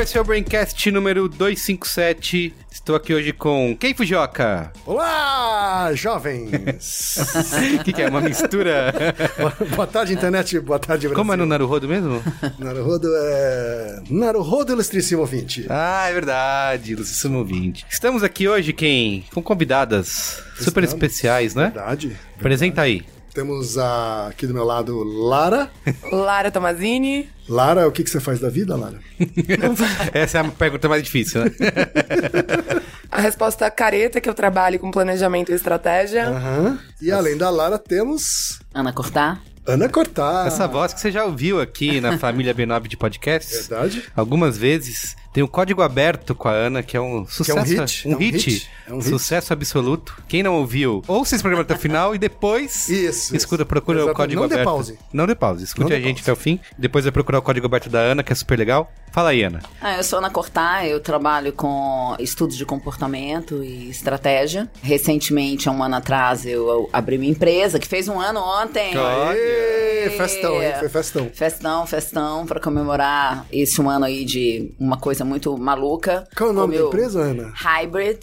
esse é o Braincast número 257. Estou aqui hoje com quem, Fujioka? Olá, jovens! O que, que é? Uma mistura? Boa tarde, internet. Boa tarde, Brasil. Como é no Naruhodo mesmo? Naruhodo é... Naruhodo Ilustríssimo Ouvinte. Ah, é verdade, Lucíssimo 20. Estamos aqui hoje, quem? Com convidadas super Estamos. especiais, né? Verdade. Apresenta aí. Temos a, aqui do meu lado Lara. Lara Tomazini. Lara, o que, que você faz da vida, Lara? Essa é a pergunta mais difícil, né? A resposta careta que eu trabalho com planejamento e estratégia. Aham. E além da Lara, temos Ana Cortar. Ana Cortar. Essa voz que você já ouviu aqui na família B9 de podcasts. Verdade. Algumas vezes. Tem o código aberto com a Ana, que é um sucesso. hit, Um é um hit. hit, é um hit. sucesso absoluto. Quem não ouviu, ouça esse programa até o final e depois. Isso, Escuta, isso. procura o código Não dê aberto. pause. Não dê pause. Escute Não dê a gente pause. até o fim. Depois vai procurar o código aberto da Ana, que é super legal. Fala aí, Ana. Ah, eu sou Ana Cortar, eu trabalho com estudos de comportamento e estratégia. Recentemente, há um ano atrás, eu abri minha empresa, que fez um ano ontem. Aê, festão, hein? Foi festão. Festão, festão, pra comemorar esse um ano aí de uma coisa muito maluca. Qual é o nome Como da eu- empresa, Ana? Hybrid.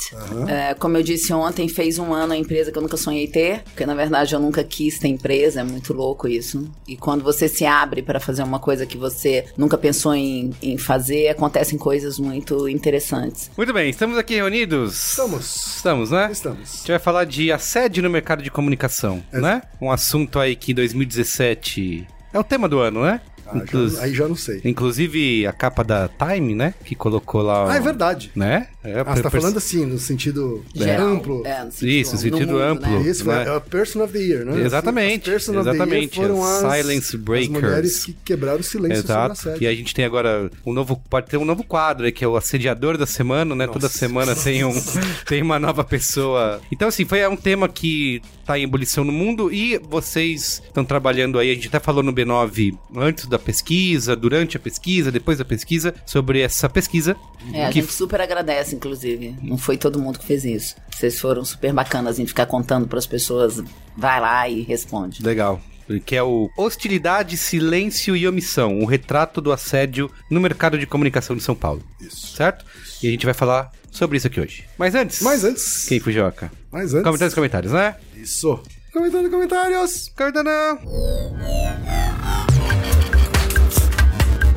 É, como eu disse ontem, fez um ano a empresa que eu nunca sonhei ter, porque na verdade eu nunca quis ter empresa, é muito louco isso. E quando você se abre para fazer uma coisa que você nunca pensou em, em fazer, acontecem coisas muito interessantes. Muito bem, estamos aqui reunidos. Estamos. Estamos, né? A Estamos. gente vai falar de assédio no mercado de comunicação, né? Um assunto aí que 2017 é o tema do ano, né? Ah, já- aí já não sei. Inclusive a capa da Time, né? Que colocou lá. Ah, é verdade. Né? É, Ah, você tá falando assim, no sentido Geral. amplo. É, no sentido, Isso, no sentido mundo, amplo. né? Isso, foi né? a Person of the Year, né? Exatamente, As Person of the exatamente, Year foram as as, Silence as Breakers. mulheres que quebraram o silêncio Exato. sobre a E a gente tem agora um novo. Pode ter um novo quadro aí, que é o assediador da semana, né? Toda semana tem, um, tem uma nova pessoa. Então, assim, foi um tema que tá em ebulição no mundo e vocês estão trabalhando aí. A gente até falou no B9 antes da pesquisa, durante a pesquisa, depois da pesquisa, sobre essa pesquisa. É, a que gente super agradece, inclusive. Não foi todo mundo que fez isso. Vocês foram super bacanas em ficar contando para as pessoas. Vai lá e responde. Legal. Que é o Hostilidade, Silêncio e Omissão, o retrato do assédio no mercado de comunicação de São Paulo. Isso. Certo? E a gente vai falar sobre isso aqui hoje. Mas antes. Mas antes. Quem Fujioka? Mas antes. Comentários nos comentários, né? Isso. Comentando comentários. Comentando.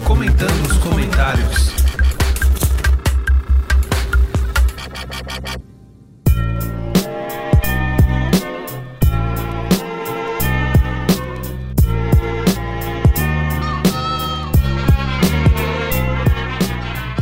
Comentando nos comentários.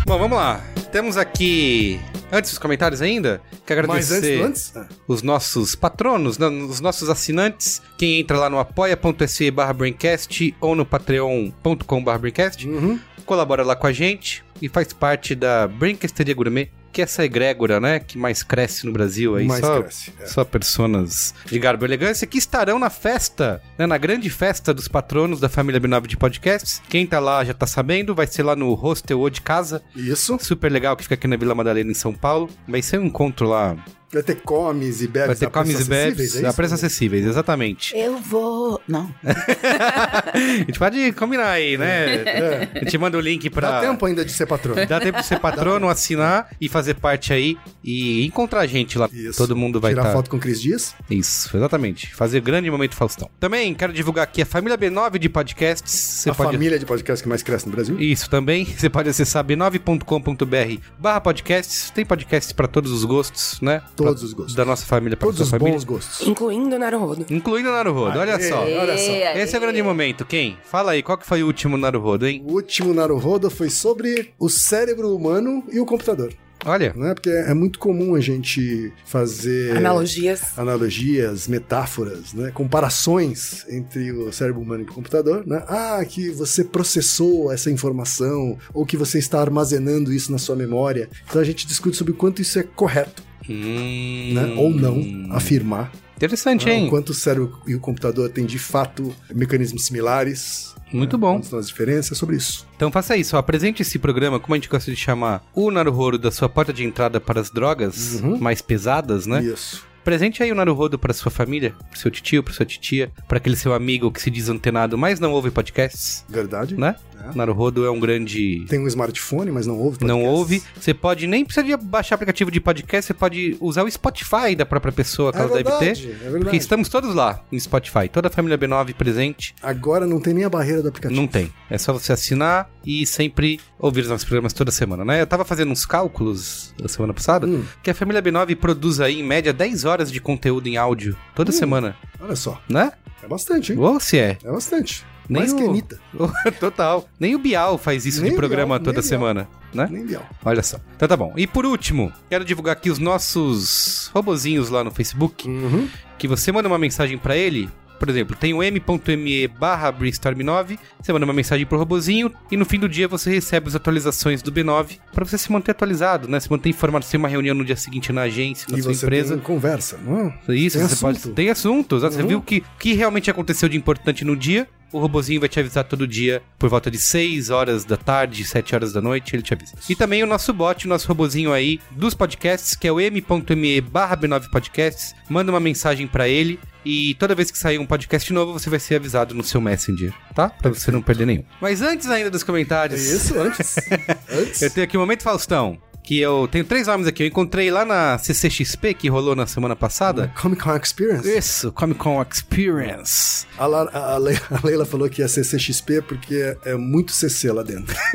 Bom, vamos lá. Temos aqui. Antes dos comentários ainda, quero antes agradecer do antes? Ah. os nossos patronos, os nossos assinantes. Quem entra lá no apoia.se barra Braincast ou no patreon.com barra Braincast, Uhum. colabora lá com a gente e faz parte da Brincasteria Gourmet, que essa egrégora, né, que mais cresce no Brasil aí, Mais só, cresce, é. só personas de garbo e elegância que estarão na festa, né, na grande festa dos patronos da família B9 de podcasts. Quem tá lá já tá sabendo, vai ser lá no Hostel ou de Casa, Isso. super legal que fica aqui na Vila Madalena em São Paulo. Vai ser um encontro lá, Vai ter comes e bebes. vai ter comes e bebes, acessíveis, é a preços acessíveis, exatamente. Eu vou. Não. a gente pode combinar aí, né? A gente manda o link pra... Dá tempo ainda de ser patrão. Dá tempo de ser patrono, assinar e fazer parte aí e encontrar a gente lá. Isso. Todo mundo vai Tirar estar. foto com o Cris Dias. Isso, exatamente. Fazer grande momento Faustão. Também quero divulgar aqui a família B9 de podcasts. Você a pode. família de podcast que mais cresce no Brasil. Isso também. Você pode acessar b9.com.br barra podcasts. Tem podcasts pra todos os gostos, né? Todos Pra- os gostos. Da nossa família para Todos os família. bons gostos. Incluindo Naruhodo. Incluindo o Naruhodo. Olha Aê. só. Olha só. Aê, Esse é o grande momento. Quem? Fala aí, qual que foi o último Naruhodo, hein? O último Naruhodo foi sobre o cérebro humano e o computador. Olha. Né? Porque é muito comum a gente fazer Analogias. analogias, metáforas, né? comparações entre o cérebro humano e o computador. Né? Ah, que você processou essa informação, ou que você está armazenando isso na sua memória. Então a gente discute sobre o quanto isso é correto, Hum. né? ou não, afirmar. Interessante, né? hein? O quanto o cérebro e o computador têm de fato mecanismos similares. Muito bom. Quais são as diferenças sobre isso. Então faça isso, ó, apresente esse programa, como a gente gosta de chamar, o Naruhodo da sua porta de entrada para as drogas Uhum. mais pesadas, né? Isso. Presente aí o Naruhodo para sua família, para seu tio, para sua titia, para aquele seu amigo que se diz antenado, mas não ouve podcasts, Verdade. né? É. Naruhodo é um grande Tem um smartphone, mas não ouve Não podcasts. ouve. Você pode nem precisa de baixar aplicativo de podcast, você pode usar o Spotify da própria pessoa que É ela deve verdade, ter. é verdade. Porque estamos todos lá no Spotify, toda a família B9 presente. Agora não tem nem a barreira do aplicativo. Não tem. É só você assinar e sempre ouvir os nossos programas toda semana, né? Eu tava fazendo uns cálculos na semana passada Hum. que a família B9 produz aí, em média, 10 horas de conteúdo em áudio toda Hum. semana, Olha só. né? É bastante, hein? Ou se é. É bastante. Nem Mais o- que a Anitta. Total. Nem o Bial faz isso Nem de programa Bial, toda o Bial. semana, né? Nem Bial. Olha só. Então tá bom. E por último, quero divulgar aqui os nossos robozinhos lá no Facebook, Uhum. que você manda uma mensagem pra ele. Por exemplo, tem o m.me barra brainstorm9, você manda uma mensagem pro robozinho e no fim do dia você recebe as atualizações do B9 pra você se manter atualizado, né? Se manter informado, se tem uma reunião no dia seguinte na agência, na E sua você empresa. tem conversa, não é? Isso, Tem você pode. assunto. Tem assuntos. Você Uhum. viu que o que realmente aconteceu de importante no dia. O robozinho vai te avisar todo dia, por volta de 6 horas da tarde, 7 horas da noite, ele te avisa. E também o nosso bot, o nosso robozinho aí dos podcasts, que é o m.me barra B9 Podcasts. Manda uma mensagem pra ele e toda vez que sair um podcast novo, você vai ser avisado no seu Messenger, tá? Pra você não perder nenhum. Mas antes ainda dos comentários. isso, antes. antes. Eu tenho aqui o Momento Faustão. Que eu tenho três nomes aqui. Eu encontrei lá na CCXP, que rolou na semana passada. Comic Con Experience. Isso, Comic Con Experience. A, La- a Le- a Leila falou que ia ser CXP porque é, é muito CC lá dentro.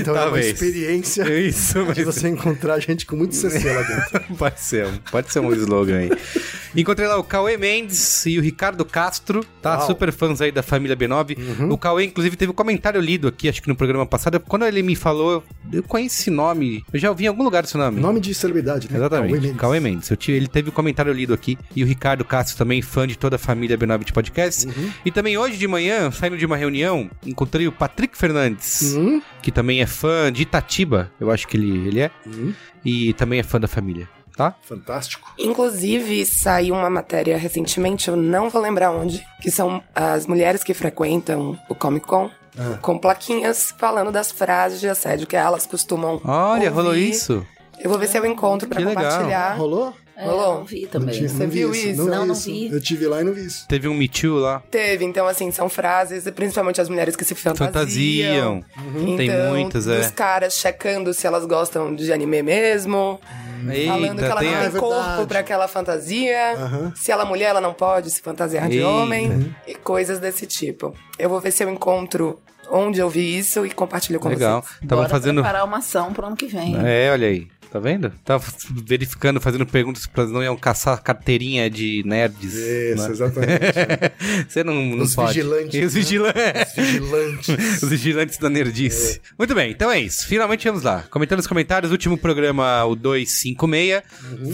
então é uma Talvez. experiência Isso, de você encontrar gente com muito CC lá dentro. pode ser, pode ser um slogan aí. Encontrei lá o Cauê Mendes e o Ricardo Castro, tá? Uau. Super fãs aí da família B9. O Cauê, inclusive, teve um comentário lido aqui, acho que no programa passado. Quando ele me falou, eu, conheço esse nome. Eu já ouvi em algum lugar esse nome. Nome de celebridade, né? Exatamente, Cauê Mendes. Cauê Mendes. Eu tive- ele teve um comentário lido aqui. E o Ricardo Castro também, fã de toda a família B9 de podcast. Uhum. E também hoje de manhã, saindo de uma reunião, encontrei o Patrick Fernandes, Hum, que também é fã de Itatiba. Eu acho que ele, ele é. hum, E também é fã da família, tá? fantástico. Inclusive, saiu uma matéria recentemente, eu não vou lembrar onde, que são as mulheres que frequentam o Comic Con, Ah. com plaquinhas falando das frases de assédio que elas costumam Olha, rolou ouvir. isso. Eu vou ver se eu encontro pra Que legal. compartilhar. Rolou? É, Rolou? não vi Não, também. tive- Você não vi viu isso? Não, Não, vi não isso. vi. Eu tive lá e não vi isso. Teve um Me Too lá. Teve, então assim, são frases, principalmente as mulheres que se fantasiam. Fantasiam. Tem Então, muitas, é. Dos caras checando se elas gostam de anime mesmo. falando que ela tem não tem É corpo pra aquela fantasia. Aham. Se ela é mulher, ela não pode se fantasiar de Eita. homem. E coisas desse tipo. Eu vou ver se eu encontro onde eu vi isso e compartilho com Legal. vocês. Tava Bora fazendo. preparar uma ação pro ano que vem. É, olha aí. Tá vendo? Tava verificando, fazendo perguntas pra não iam caçar carteirinha de nerds. Isso, né? exatamente. Você não, não Os pode. vigilantes, os né? vigilantes. Vigilantes. Os vigilantes da nerdice. Muito bem, então é isso. Finalmente vamos lá. Comentando nos comentários, o último programa, o 256,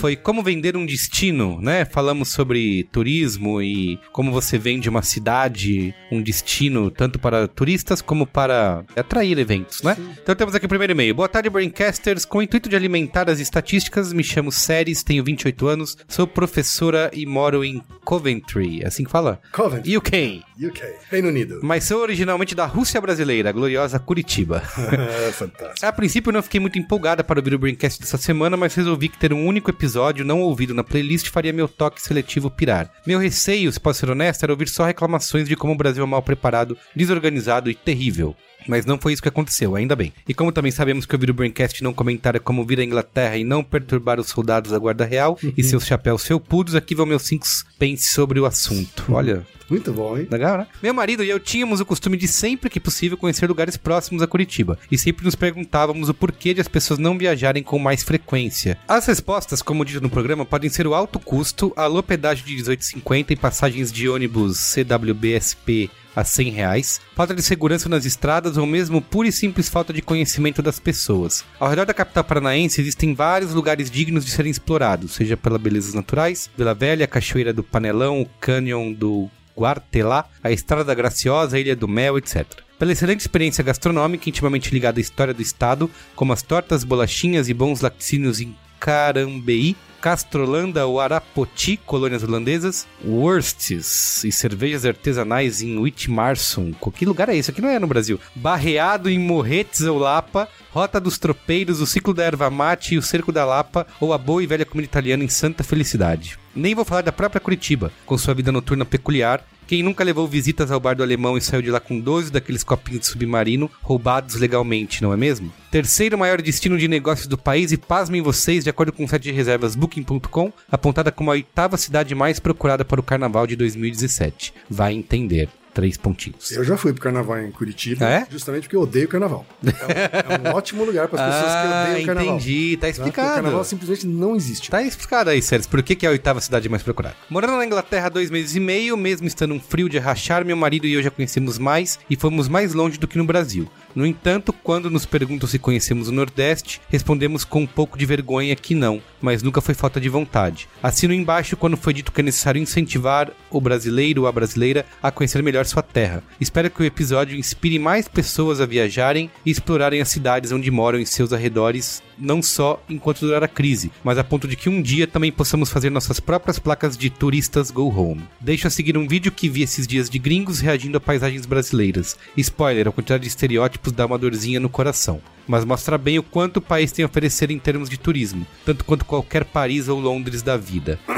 foi como vender um destino, né? Falamos sobre turismo e como você vende uma cidade, um destino, tanto para turistas como para atrair eventos, né? Então temos aqui o primeiro e-mail. Boa tarde, Braincasters. Com o intuito de alimentar as estatísticas, me chamo Séries, tenho 28 anos, sou professora e moro em Coventry. É assim que fala? Coventry, UK. UK. Reino Unido. Mas sou originalmente da Rússia brasileira, a gloriosa Curitiba. É, fantástico. a princípio não fiquei muito empolgada para ouvir o Braincast dessa semana, mas resolvi que ter um único episódio não ouvido na playlist faria meu toque seletivo pirar. Meu receio, se posso ser honesto, era ouvir só reclamações de como o Brasil é mal preparado, desorganizado e terrível. Mas não foi isso que aconteceu, ainda bem. E como também sabemos que ouvir o Braincast não comentar é como vir à Inglaterra e não perturbar os soldados da Guarda Real e seus chapéus felpudos, aqui vão meus cinco pence sobre o assunto. Olha, Muito bom, hein? Legal, né? Meu marido e eu tínhamos o costume de sempre que possível conhecer lugares próximos a Curitiba. E sempre nos perguntávamos o porquê de as pessoas não viajarem com mais frequência. As respostas, como dito no programa, podem ser o alto custo, a alô pedágio de 18,50 e passagens de ônibus CWBSP a 100 reais, falta de segurança nas estradas ou mesmo pura e simples falta de conhecimento das pessoas. Ao redor da capital paranaense existem vários lugares dignos de serem explorados, seja pelas belezas naturais, Vila Velha, Cachoeira do Panelão, o Canyon do Guartelá, a Estrada da Graciosa, a Ilha do Mel, etc. Pela excelente experiência gastronômica intimamente ligada à história do estado, como as tortas, bolachinhas e bons laticínios em Carambeí, Castrolanda ou Arapoti, colônias holandesas, Wurstes e cervejas artesanais em Whitmarsum. Que lugar é esse? Aqui não é no Brasil. Barreado em Morretes ou Lapa, Rota dos Tropeiros, o Ciclo da Erva Mate e o Cerco da Lapa, ou a boa e velha comida italiana em Santa Felicidade. Nem vou falar da própria Curitiba, com sua vida noturna peculiar, quem nunca levou visitas ao bar do alemão e saiu de lá com 12 daqueles copinhos de submarino roubados legalmente, não é mesmo? Terceiro maior destino de negócios do país e pasmem vocês, de acordo com o site de reservas Booking.com, apontada como a oitava cidade mais procurada para o carnaval de 2017. Vai entender três pontinhos. Eu já fui pro carnaval em Curitiba, É? justamente porque eu odeio carnaval. É um, é um ótimo lugar para as pessoas que odeiam carnaval. Ah, entendi, tá tá? Porque O explicado. carnaval simplesmente não existe. Tá explicado aí, Sérgio, por que, que é a oitava cidade mais procurada. Morando na Inglaterra há dois meses e meio, mesmo estando um frio de rachar, meu marido e eu já conhecemos mais e fomos mais longe do que no Brasil. No entanto, quando nos perguntam se conhecemos o Nordeste, respondemos com um pouco de vergonha que não, mas nunca foi falta de vontade. Assino embaixo quando foi dito que é necessário incentivar o brasileiro ou a brasileira a conhecer melhor sua terra. Espero que o episódio inspire mais pessoas a viajarem e explorarem as cidades onde moram em seus arredores, não só enquanto durar a crise, mas a ponto de que um dia também possamos fazer nossas próprias placas de turistas go home. Deixo a seguir um vídeo que vi esses dias de gringos reagindo a paisagens brasileiras. Spoiler, a quantidade de estereótipos dá uma dorzinha no coração. Mas mostra bem o quanto o país tem a oferecer em termos de turismo, tanto quanto qualquer Paris ou Londres da vida.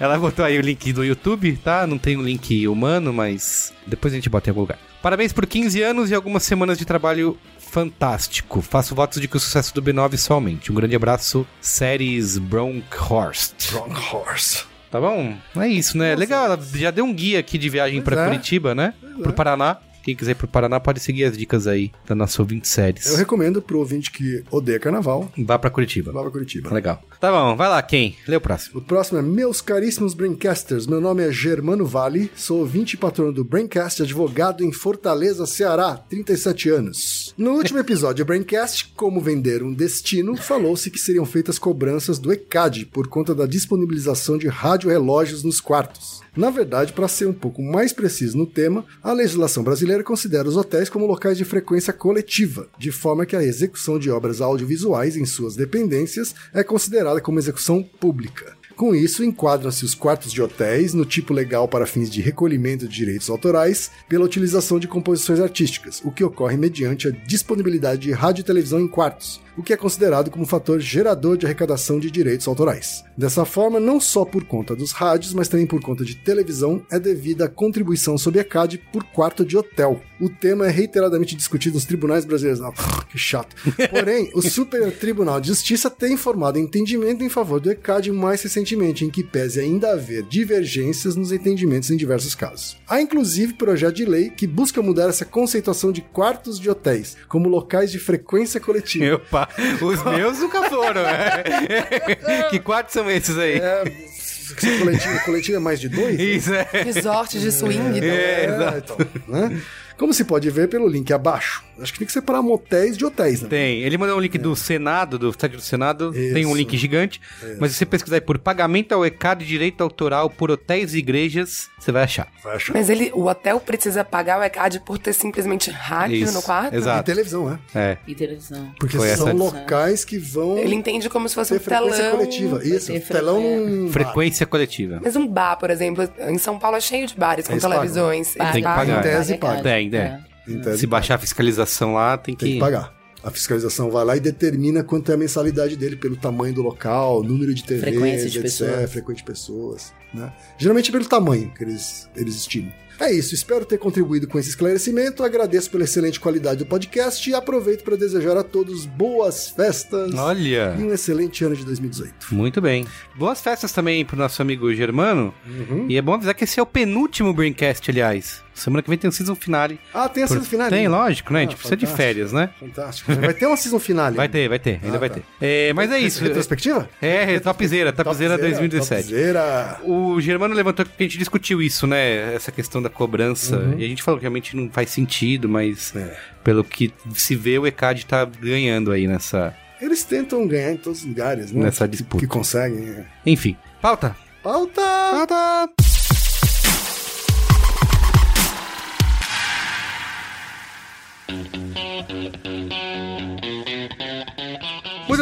Ela botou aí o link do YouTube, tá? Não tem um link humano, mas depois a gente bota em algum lugar. Parabéns por 15 anos e algumas semanas de trabalho fantástico. Faço votos de que o sucesso do B9 só aumente. Um grande abraço, Séries Bronkhorst. Wrong horse. Tá bom? É isso, né? Legal, ela já deu um guia aqui de viagem Pois pra é. Curitiba, né? Pro Paraná. Quem quiser ir pro Paraná pode seguir as dicas aí da nossa ouvinte séries. Eu recomendo pro ouvinte que odeia carnaval, Vá pra Curitiba. vá pra Curitiba. Legal. Tá bom, vai lá, quem? Lê o próximo. O próximo é Meus caríssimos Braincasters. Meu nome é Germano Vale, sou ouvinte e patrono do Braincast, advogado em Fortaleza, Ceará, 37 anos. No último episódio do Braincast, Como Vender um Destino, falou-se que seriam feitas cobranças do ECAD por conta da disponibilização de rádio-relógios nos quartos. Na verdade, para ser um pouco mais preciso no tema, a legislação brasileira considera os hotéis como locais de frequência coletiva, de forma que a execução de obras audiovisuais em suas dependências é considerada como execução pública. Com isso, enquadram-se os quartos de hotéis no tipo legal para fins de recolhimento de direitos autorais pela utilização de composições artísticas, o que ocorre mediante a disponibilidade de rádio e televisão em quartos, o que é considerado como fator gerador de arrecadação de direitos autorais. Dessa forma, não só por conta dos rádios, mas também por conta de televisão, é devida a contribuição sob ECAD por quarto de hotel. O tema é reiteradamente discutido nos tribunais brasileiros. Ah, que chato. Porém, o Super Tribunal de Justiça tem informado entendimento em favor do ECAD mais recentemente, em que pese ainda haver divergências nos entendimentos em diversos casos. Há inclusive projeto de lei que busca mudar essa conceituação de quartos de hotéis como locais de frequência coletiva. Opa, os meus nunca foram, né? que quartos são esses aí? É, coletivo, coletivo é mais de dois? né? Isso, é. Resort de swing. então. É, É, exato. então, né? Como se pode ver pelo link abaixo, acho que tem que separar motéis de hotéis, né? Tem. Ele mandou um link do Senado, do site do Senado. Isso. Tem um link gigante. Mas se você pesquisar aí por pagamento ao ECAD direito autoral por hotéis e igrejas, você vai achar. Vai achar. Mas ele, o hotel precisa pagar o ECAD por ter simplesmente rádio Isso, no quarto? E exato. televisão, é. É. E televisão. Porque Foi são essa- locais que vão Ele entende como se fosse um frequência telão. coletiva. Isso, telão frequência. num Frequência coletiva. Mas um bar, por exemplo, em São Paulo é cheio de bares com Eles pagam. televisões. Tem que paga, pagar. Em tese, paga. Tem, é. Em tese, Se baixar a fiscalização lá, tem que. Tem que pagar. A fiscalização vai lá e determina quanto é a mensalidade dele pelo tamanho do local, número de TVs, Frequência de etc, pessoas. frequência de pessoas. Né? Geralmente é pelo tamanho que eles, eles estimam. É isso, espero ter contribuído com esse esclarecimento, agradeço pela excelente qualidade do podcast e aproveito para desejar a todos boas festas Olha. e um excelente ano de 2018. Muito bem. Boas festas também pro nosso amigo Germano. E é bom avisar que esse é o penúltimo Braincast, aliás. Semana que vem tem um season finale. Ah, tem a season finale? Tem, lógico, né? a Ah, gente precisa de férias, né? Fantástico. Vai ter uma season finale. Vai ter, vai ter, ainda Ah, vai tá. ter. É, mas é isso. Retrospectiva? É, Topzera, Topzera 2017. Topzera. O Germano levantou que a gente discutiu isso, né? Essa questão da cobrança. E a gente falou que realmente não faz sentido, mas É. pelo que se vê, o ECAD tá ganhando aí nessa. Eles tentam ganhar em todos os lugares, né? Nessa disputa. Que conseguem. é. Enfim. Pauta! Pauta! Pauta!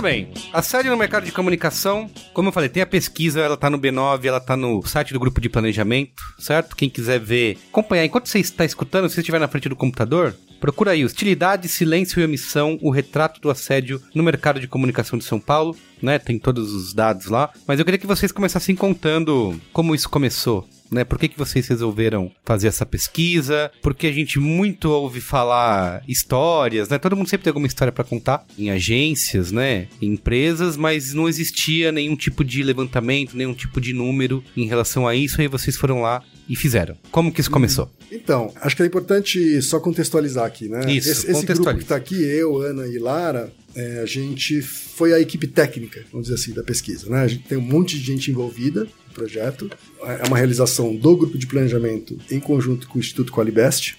Muito bem. Assédio no mercado de comunicação, como eu falei, tem a pesquisa, ela tá no B9, ela tá no site do grupo de planejamento, certo? Quem quiser ver, acompanhar, enquanto você está escutando, se você estiver na frente do computador, procura aí hostilidade, silêncio e omissão, o retrato do assédio no mercado de comunicação de São Paulo, né? Tem todos os dados lá. Mas eu queria que vocês começassem contando como isso começou. Né? Por que, que vocês resolveram fazer essa pesquisa? Porque a gente muito ouve falar histórias, né? Todo mundo sempre tem alguma história para contar em agências, né? Em empresas, mas não existia nenhum tipo de levantamento, nenhum tipo de número em relação a isso. Aí vocês foram lá e fizeram. Como que isso começou? Então, acho que é importante só contextualizar aqui, né? Isso, esse, esse grupo que tá aqui, eu, Ana e Lara, é, a gente foi a equipe técnica, vamos dizer assim, da pesquisa, né? A gente tem um monte de gente envolvida projeto. É uma realização do grupo de planejamento em conjunto com o Instituto Qualibest,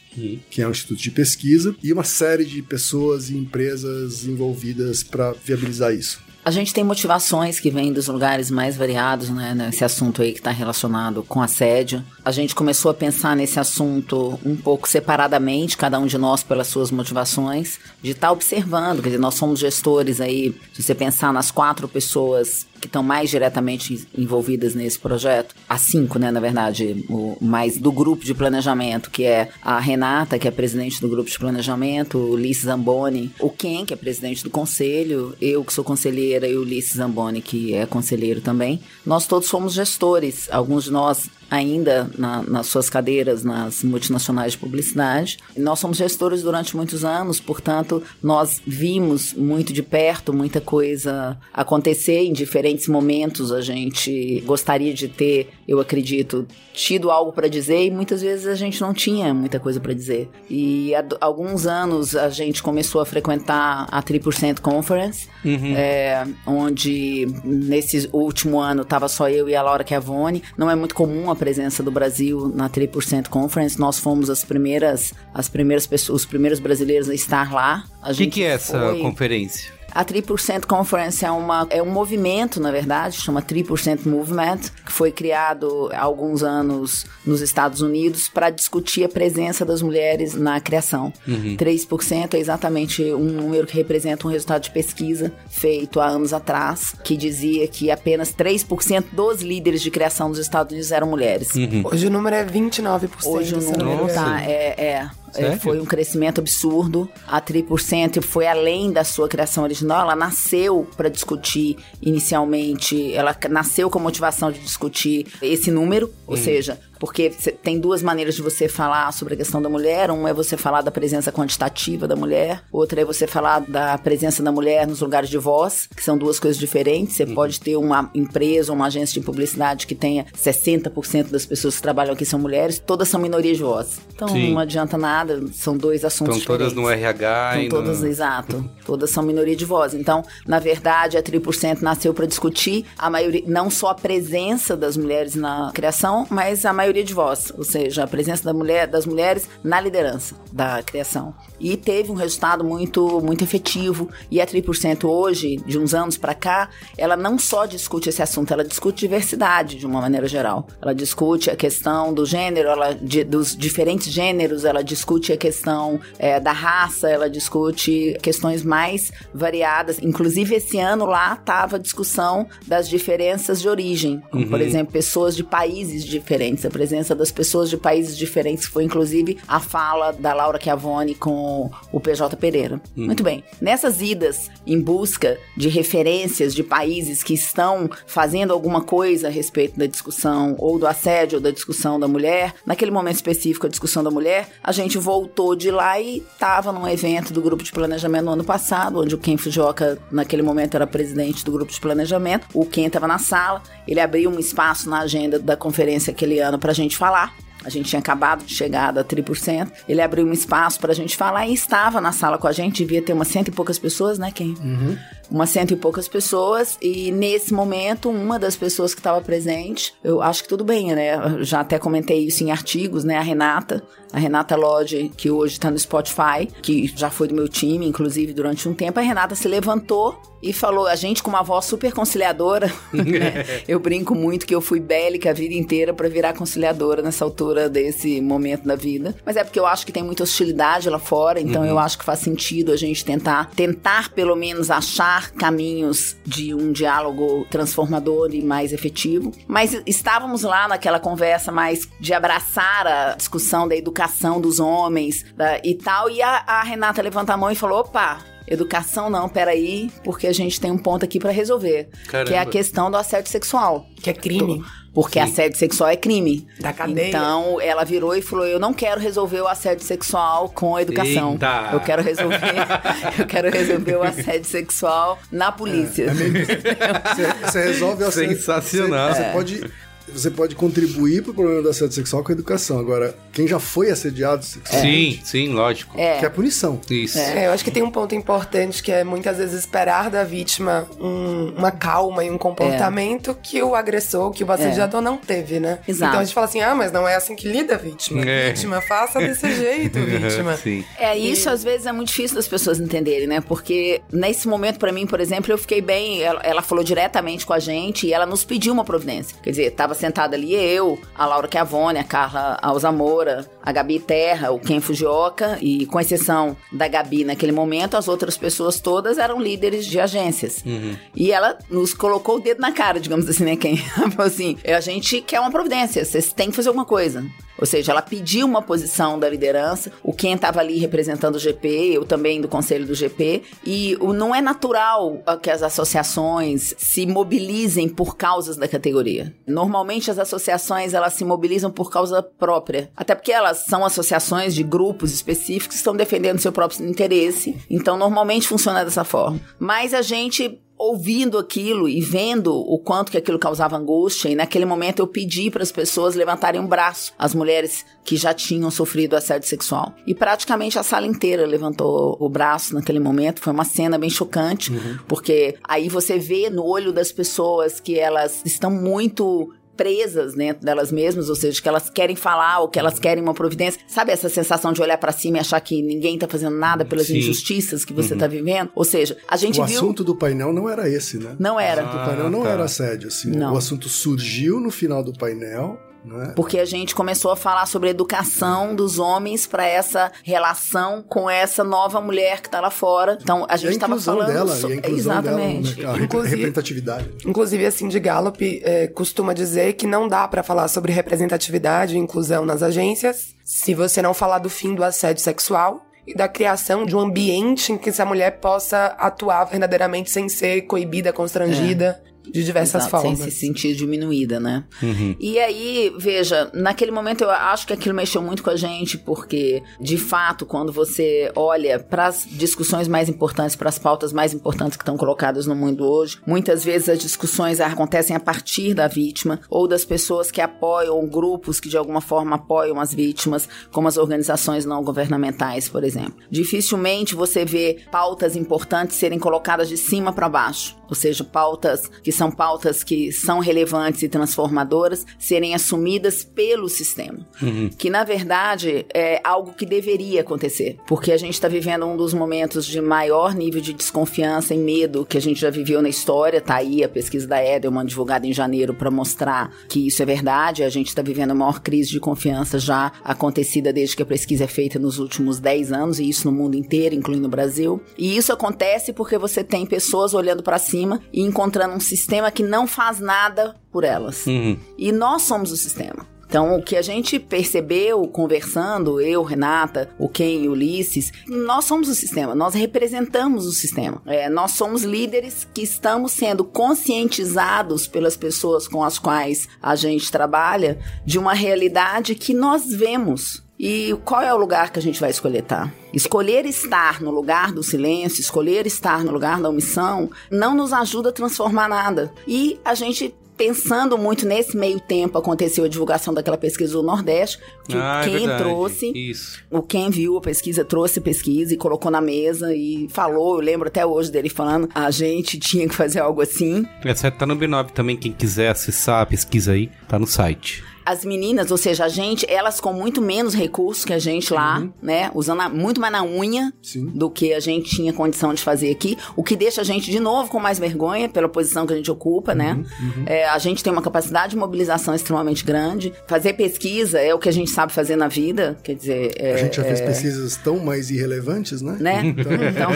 que é um instituto de pesquisa, e uma série de pessoas e empresas envolvidas para viabilizar isso. A gente tem motivações que vêm dos lugares mais variados, né? Nesse assunto aí que está relacionado com assédio. A gente começou a pensar nesse assunto um pouco separadamente, cada um de nós pelas suas motivações, de estar observando. Quer dizer, nós somos gestores aí, se você pensar nas quatro pessoas que estão mais diretamente envolvidas nesse projeto, as cinco, né, na verdade, o mais do grupo de planejamento, que é a Renata, que é presidente do grupo de planejamento, o Ulisses Zamboni, o Ken, que é presidente do conselho, eu que sou conselheira e o Ulisses Zamboni, que é conselheiro também. Nós todos somos gestores, alguns de nós ainda na- nas suas cadeiras nas multinacionais de publicidade. Nós somos gestores durante muitos anos, portanto, nós vimos muito de perto muita coisa acontecer em diferentes momentos. A gente gostaria de ter, eu acredito, tido algo para dizer e muitas vezes a gente não tinha muita coisa para dizer. E há alguns anos a gente começou a frequentar a 3% Conference, é, onde nesse último ano estava só eu e a Laura Chiavone. Não é muito comum a presença do Brasil na 3% Conference. Nós fomos as primeiras, as primeiras pessoas, os primeiros brasileiros a estar lá. O que, que é essa foi- conferência? A 3% Conference é, uma, é um movimento, na verdade, chama 3% Movement, que foi criado há alguns anos nos Estados Unidos para discutir a presença das mulheres na criação. 3% é exatamente um número que representa um resultado de pesquisa feito há anos atrás, que dizia que apenas 3% dos líderes de criação dos Estados Unidos eram mulheres. Hoje o número é 29%. Hoje o número tá, é, é, é, Sério? foi um crescimento absurdo. A 3% foi além da sua criação original. Ela nasceu para discutir inicialmente, ela nasceu com a motivação de discutir esse número, ou seja, porque tem duas maneiras de você falar sobre a questão da mulher. Um é você falar da presença quantitativa da mulher, outra é você falar da presença da mulher nos lugares de voz, que são duas coisas diferentes. Você pode ter uma empresa ou uma agência de publicidade que tenha 60% das pessoas que trabalham aqui são mulheres, todas são minoria de voz. Então Sim. não adianta nada, são dois assuntos Estão todas diferentes. no RH e São no- todas, exato. Todas são minoria de voz. Então, na verdade, a 3% nasceu para discutir a maioria, não só a presença das mulheres na criação, mas a maioria de voz, ou seja, a presença da mulher, das mulheres na liderança da criação. E teve um resultado muito, muito efetivo. E a 3% hoje, de uns anos para cá, ela não só discute esse assunto, ela discute diversidade de uma maneira geral. Ela discute a questão do gênero, ela, de- dos diferentes gêneros, ela discute a questão é, da raça, ela discute questões mais variadas. Inclusive, esse ano lá estava a discussão das diferenças de origem. Como, por exemplo, pessoas de países diferentes presença das pessoas de países diferentes, foi inclusive a fala da Laura Chiavone com o PJ Pereira. Hum. Muito bem. Nessas idas em busca de referências de países que estão fazendo alguma coisa a respeito da discussão ou do assédio ou da discussão da mulher, naquele momento específico a discussão da mulher, a gente voltou de lá e estava num evento do grupo de planejamento no ano passado, onde o Ken Fujioka naquele momento era presidente do grupo de planejamento. O Ken estava na sala, ele abriu um espaço na agenda da conferência aquele ano para a gente falar. A gente tinha acabado de chegar da Tri%. Ele abriu um espaço para a gente falar e estava na sala com a gente. Devia ter umas cento e poucas pessoas, né, Ken? Uhum umas cento e poucas pessoas, e nesse momento, uma das pessoas que estava presente, eu acho que tudo bem, né? Eu já até comentei isso em artigos, né? A Renata, a Renata Lodge, que hoje está no Spotify, que já foi do meu time, inclusive, durante um tempo, a Renata se levantou e falou, a gente com uma voz super conciliadora, né? eu brinco muito que eu fui bélica a vida inteira para virar conciliadora nessa altura desse momento da vida, mas é porque eu acho que tem muita hostilidade lá fora, então uhum. eu acho que faz sentido a gente tentar, tentar pelo menos achar caminhos de um diálogo transformador e mais efetivo. Mas estávamos lá naquela conversa mais de abraçar a discussão da educação dos homens da, e tal, e a, a Renata levanta a mão e falou: opa, Educação não, peraí, porque a gente tem um ponto aqui para resolver, Caramba. que é a questão do assédio sexual. Que é crime. Porque Sim. assédio sexual é crime. Da cadeia. Então, ela virou e falou: Eu não quero resolver o assédio sexual com a educação. Eita. Eu quero resolver. eu quero resolver o assédio sexual na polícia. É, é meio... você, você resolve o assédio. Sensacional. Você, você pode você pode contribuir pro problema do assédio sexual com a educação. Agora, quem já foi assediado sexualmente... Sim, sim, lógico. É. Que é a punição. Isso. É, eu acho que tem um ponto importante que é muitas vezes esperar da vítima um, uma calma e um comportamento é. que o agressor, que o assediador é. não teve, né? Exato. Então a gente fala assim, ah, mas não é assim que lida a vítima. É. Vítima, faça desse jeito, vítima. sim. É, isso e... às vezes é muito difícil das pessoas entenderem, né? Porque nesse momento, para mim, por exemplo, eu fiquei bem... Ela, ela falou diretamente com a gente e ela nos pediu uma providência. Quer dizer, tava sentada ali eu, a Laura Chiavone, a Carla Alzamora, a Gabi Terra, o Ken Fujioka, e com exceção da Gabi naquele momento, as outras pessoas todas eram líderes de agências. Uhum. E ela nos colocou o dedo na cara, digamos assim, né, Ken? Falou assim, a gente quer uma providência, vocês têm que fazer alguma coisa. Ou seja, ela pediu uma posição da liderança. O Ken estava ali representando o GP, eu também do conselho do GP. E não é natural que as associações se mobilizem por causas da categoria. Normalmente as associações elas se mobilizam por causa própria. Até porque elas são associações de grupos específicos que estão defendendo seu próprio interesse. Então normalmente funciona dessa forma. Mas a gente ouvindo aquilo e vendo o quanto que aquilo causava angústia, e naquele momento eu pedi para as pessoas levantarem um braço, as mulheres que já tinham sofrido assédio sexual. E praticamente a sala inteira levantou o braço naquele momento. Foi uma cena bem chocante, uhum. porque aí você vê no olho das pessoas que elas estão muito presas dentro delas mesmas, ou seja, que elas querem falar ou que elas querem uma providência. Sabe essa sensação de olhar para cima e achar que ninguém tá fazendo nada pelas Sim. injustiças que você uhum. tá vivendo? Ou seja, a gente o viu... O assunto do painel não era esse, né? Não era. O assunto do painel não ah, tá. era assédio, assim. Não. O assunto surgiu no final do painel é? Porque a gente começou a falar sobre a educação dos homens para essa relação com essa nova mulher que tá lá fora. Então a gente estava falando dela, so... e a inclusão exatamente. Dela, né? a inclusive, representatividade. Inclusive assim de Gallup é, costuma dizer que não dá para falar sobre representatividade e inclusão nas agências se você não falar do fim do assédio sexual e da criação de um ambiente em que essa mulher possa atuar verdadeiramente sem ser coibida, constrangida. É de diversas Exato, formas. Sem se sentir diminuída, né? Uhum. E aí, veja, naquele momento eu acho que aquilo mexeu muito com a gente, porque, de fato, quando você olha para as discussões mais importantes, para as pautas mais importantes que estão colocadas no mundo hoje, muitas vezes as discussões acontecem a partir da vítima ou das pessoas que apoiam grupos que de alguma forma apoiam as vítimas, como as organizações não governamentais, por exemplo. Dificilmente você vê pautas importantes serem colocadas de cima para baixo, ou seja, pautas que são pautas que são relevantes e transformadoras, serem assumidas pelo sistema. Uhum. Que, na verdade, é algo que deveria acontecer. Porque a gente está vivendo um dos momentos de maior nível de desconfiança e medo que a gente já viveu na história. Tá aí a pesquisa da Edelman, divulgada em janeiro, para mostrar que isso é verdade. A gente está vivendo a maior crise de confiança já acontecida desde que a pesquisa é feita nos últimos 10 anos, e isso no mundo inteiro, incluindo o Brasil. E isso acontece porque você tem pessoas olhando para cima e encontrando um sistema que não faz nada por elas. Uhum. E nós somos o sistema. Então, o que a gente percebeu conversando, eu, Renata, o Ken e o Ulisses, nós somos o sistema, nós representamos o sistema. É, nós somos líderes que estamos sendo conscientizados pelas pessoas com as quais a gente trabalha de uma realidade que nós vemos. E qual é o lugar que a gente vai escolher estar? Tá? Escolher estar no lugar do silêncio, escolher estar no lugar da omissão, não nos ajuda a transformar nada. E a gente pensando muito nesse meio tempo aconteceu a divulgação daquela pesquisa do Nordeste que ah, o Ken é trouxe Isso. o Ken viu a pesquisa trouxe a pesquisa e colocou na mesa e falou eu lembro até hoje dele falando a gente tinha que fazer algo assim essa tá no B9 também quem quiser acessar a pesquisa aí tá no site as meninas, ou seja, a gente, elas com muito menos recursos que a gente lá, uhum. né? Usando a, muito mais na unha Sim. do que a gente tinha condição de fazer aqui. O que deixa a gente, de novo, com mais vergonha pela posição que a gente ocupa, né? uhum. né? Uhum. É, a gente tem uma capacidade de mobilização extremamente grande. Fazer pesquisa é o que a gente sabe fazer na vida, quer dizer... É, a gente já fez é... pesquisas tão mais irrelevantes, né? Né? Então... então,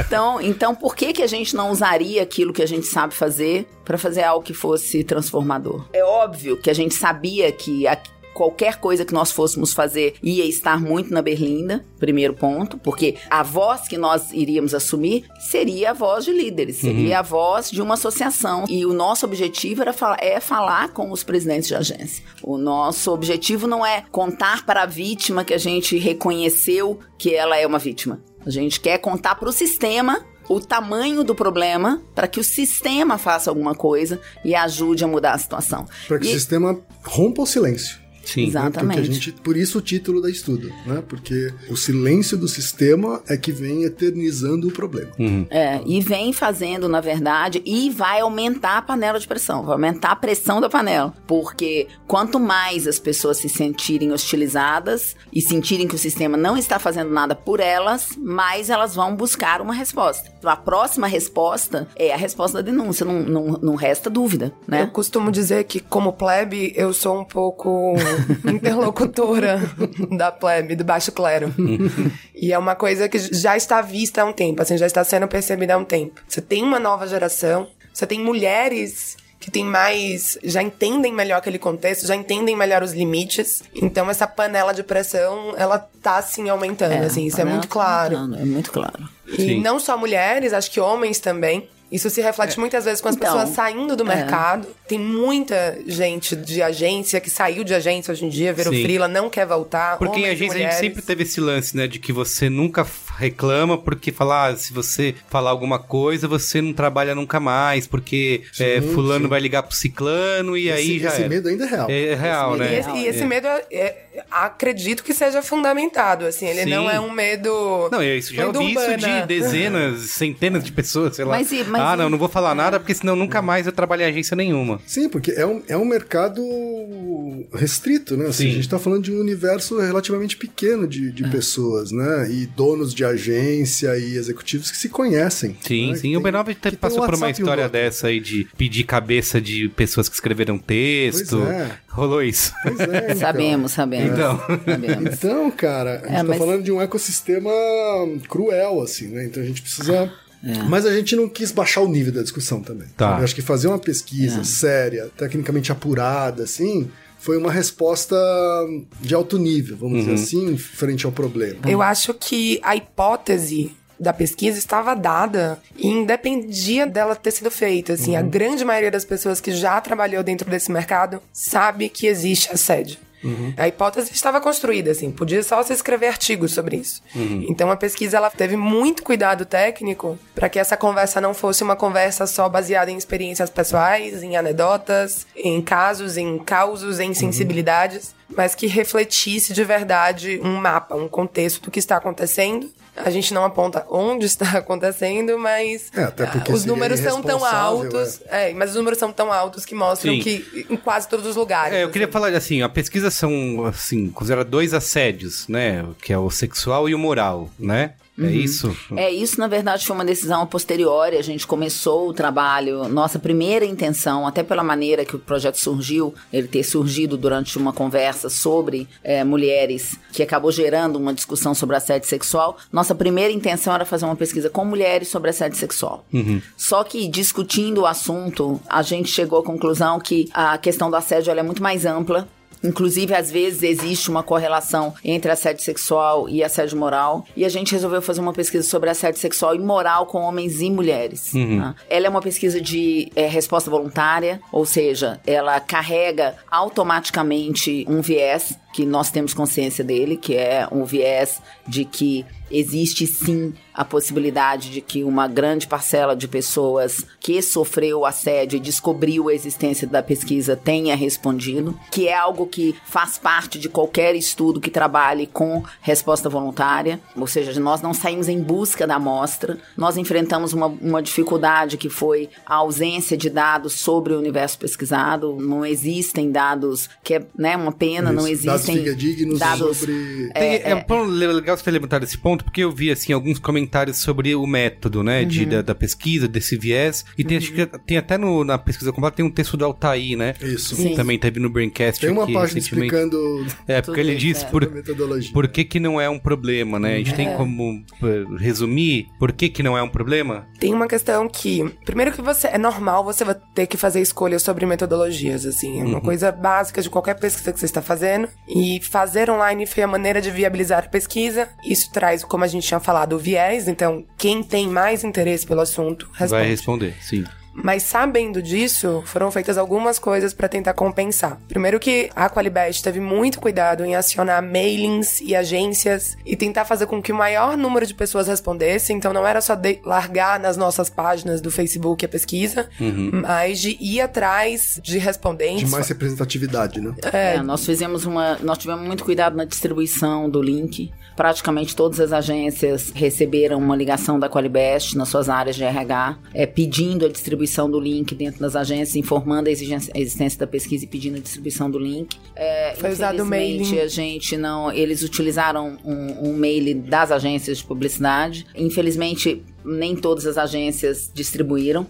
então, então, por que, que a gente não usaria aquilo que a gente sabe fazer para fazer algo que fosse transformador? É óbvio que a gente sabia que a, qualquer coisa que nós fôssemos fazer ia estar muito na berlinda, primeiro ponto, porque a voz que nós iríamos assumir seria a voz de líderes, seria uhum. a voz de uma associação. E o nosso objetivo era falar, é falar com os presidentes de agência. O nosso objetivo não é contar para a vítima que a gente reconheceu que ela é uma vítima. A gente quer contar para o sistema o tamanho do problema para que o sistema faça alguma coisa e ajude a mudar a situação. Para que e... o sistema rompa o silêncio. Sim, Exatamente. Né? Gente, por isso o título da estudo, né? Porque o silêncio do sistema é que vem eternizando o problema. Uhum. É, e vem fazendo, na verdade, e vai aumentar a panela de pressão, vai aumentar a pressão da panela. Porque quanto mais as pessoas se sentirem hostilizadas e sentirem que o sistema não está fazendo nada por elas, mais elas vão buscar uma resposta. Então, a próxima resposta é a resposta da denúncia, não, não, não resta dúvida, né? Eu costumo dizer que, como plebe, eu sou um pouco interlocutora da plebe, do baixo clero. e é uma coisa que já está vista há um tempo, assim, já está sendo percebida há um tempo. Você tem uma nova geração, você tem mulheres que tem mais. já entendem melhor aquele contexto, já entendem melhor os limites. Então essa panela de pressão, ela tá assim aumentando, é, assim, isso é muito tá claro. É muito claro. E Sim. não só mulheres, acho que homens também. Isso se reflete é. muitas vezes com as então, pessoas saindo do é. mercado. Tem muita gente de agência que saiu de agência hoje em dia, virou Sim. frila, não quer voltar. Porque em agência a gente sempre teve esse lance, né? De que você nunca reclama porque falar, ah, se você falar alguma coisa, você não trabalha nunca mais, porque sim, é, fulano sim. vai ligar pro ciclano e esse, aí já Esse é. medo ainda é real. É, é real, esse né? E esse, e esse medo, é, acredito que seja fundamentado, assim. Ele não é um medo... Não, isso já ouvi isso de dezenas, centenas de pessoas, sei lá. Mas, mas ah, não, não vou falar nada porque senão nunca mais eu trabalhei em agência nenhuma. Sim, porque é um, é um mercado restrito, né? Assim, a gente tá falando de um universo relativamente pequeno de, de é. pessoas, né? E donos de agência e executivos que se conhecem. Sim, né? sim. o B9 passou por uma história dessa aí de pedir cabeça de pessoas que escreveram texto. Pois é. Rolou isso. Pois é, então. sabemos, sabemos. Então. sabemos. então, cara, a gente é, tá mas... falando de um ecossistema cruel, assim, né? Então a gente precisa é. Mas a gente não quis baixar o nível da discussão também. Tá. Eu acho que fazer uma pesquisa é. séria, tecnicamente apurada, assim, foi uma resposta de alto nível, vamos uhum. dizer assim, frente ao problema. Eu acho que a hipótese da pesquisa estava dada e independia dela ter sido feita. Assim, uhum. a grande maioria das pessoas que já trabalhou dentro desse mercado sabe que existe assédio. Uhum. A hipótese estava construída, assim, podia só se escrever artigos sobre isso. Uhum. Então a pesquisa ela teve muito cuidado técnico para que essa conversa não fosse uma conversa só baseada em experiências pessoais, em anedotas, em casos, em causos, em sensibilidades, uhum. mas que refletisse de verdade um mapa, um contexto do que está acontecendo a gente não aponta onde está acontecendo, mas é, os números são tão altos. É. é. mas os números são tão altos que mostram Sim. que em quase todos os lugares. É, eu queria assim. falar assim, a pesquisa são assim, considera dois assédios, né? Que é o sexual e o moral, né? É uhum. isso? É isso, na verdade, foi uma decisão posterior. A gente começou o trabalho. Nossa primeira intenção, até pela maneira que o projeto surgiu, ele ter surgido durante uma conversa sobre é, mulheres, que acabou gerando uma discussão sobre assédio sexual. Nossa primeira intenção era fazer uma pesquisa com mulheres sobre assédio sexual. Uhum. Só que discutindo o assunto, a gente chegou à conclusão que a questão do assédio é muito mais ampla Inclusive, às vezes existe uma correlação entre assédio sexual e assédio moral. E a gente resolveu fazer uma pesquisa sobre assédio sexual e moral com homens e mulheres. Tá? Ela é uma pesquisa de é, resposta voluntária, ou seja, ela carrega automaticamente um viés que nós temos consciência dele, que é um viés de que existe sim a possibilidade de que uma grande parcela de pessoas que sofreu assédio e descobriu a existência da pesquisa tenha respondido, que é algo que faz parte de qualquer estudo que trabalhe com resposta voluntária, ou seja, nós não saímos em busca da amostra, nós enfrentamos uma, uma dificuldade que foi a ausência de dados sobre o universo pesquisado, não existem dados, que é né, uma pena, não Dados existem fidedignos dados sobre... Tem- é, bom, legal você ter levantado esse ponto, porque eu vi, assim, alguns comentários sobre o método, né, de, da, da pesquisa, desse viés, e tem, acho que tem até no- na pesquisa completa, tem um texto do Altair, né? Isso. Sim. Também teve no Braincast Tem uma aqui página explicando É, porque ele diz é. por, por que que não é um problema, né? A gente É. tem como eh, resumir por que que não é um problema? Tem uma questão que, primeiro que você é normal você vai ter que fazer escolhas sobre metodologias, assim, é uma coisa básica de qualquer pesquisa que você está fazendo. E fazer online foi a maneira de viabilizar a pesquisa. Isso traz, como a gente tinha falado, o viés. Então, quem tem mais interesse pelo assunto Vai responde. responder, sim. Mas sabendo disso, foram feitas algumas coisas para tentar compensar. Primeiro que a Qualibest teve muito cuidado em acionar mailings e agências e tentar fazer com que o maior número de pessoas respondesse. Então não era só de- largar nas nossas páginas do Facebook a pesquisa, mas de ir atrás de respondentes. De mais representatividade, né? É, nós fizemos uma. Nós tivemos muito cuidado na distribuição do link. Praticamente todas as agências receberam uma ligação da Qualibest nas suas áreas de RH, é, pedindo a distribuição do link dentro das agências, informando a, exigência- a existência da pesquisa e pedindo a distribuição do link. É, Foi usado o infelizmente, mailing. a gente não. Eles utilizaram um, um mail das agências de publicidade. Infelizmente, nem todas as agências distribuíram.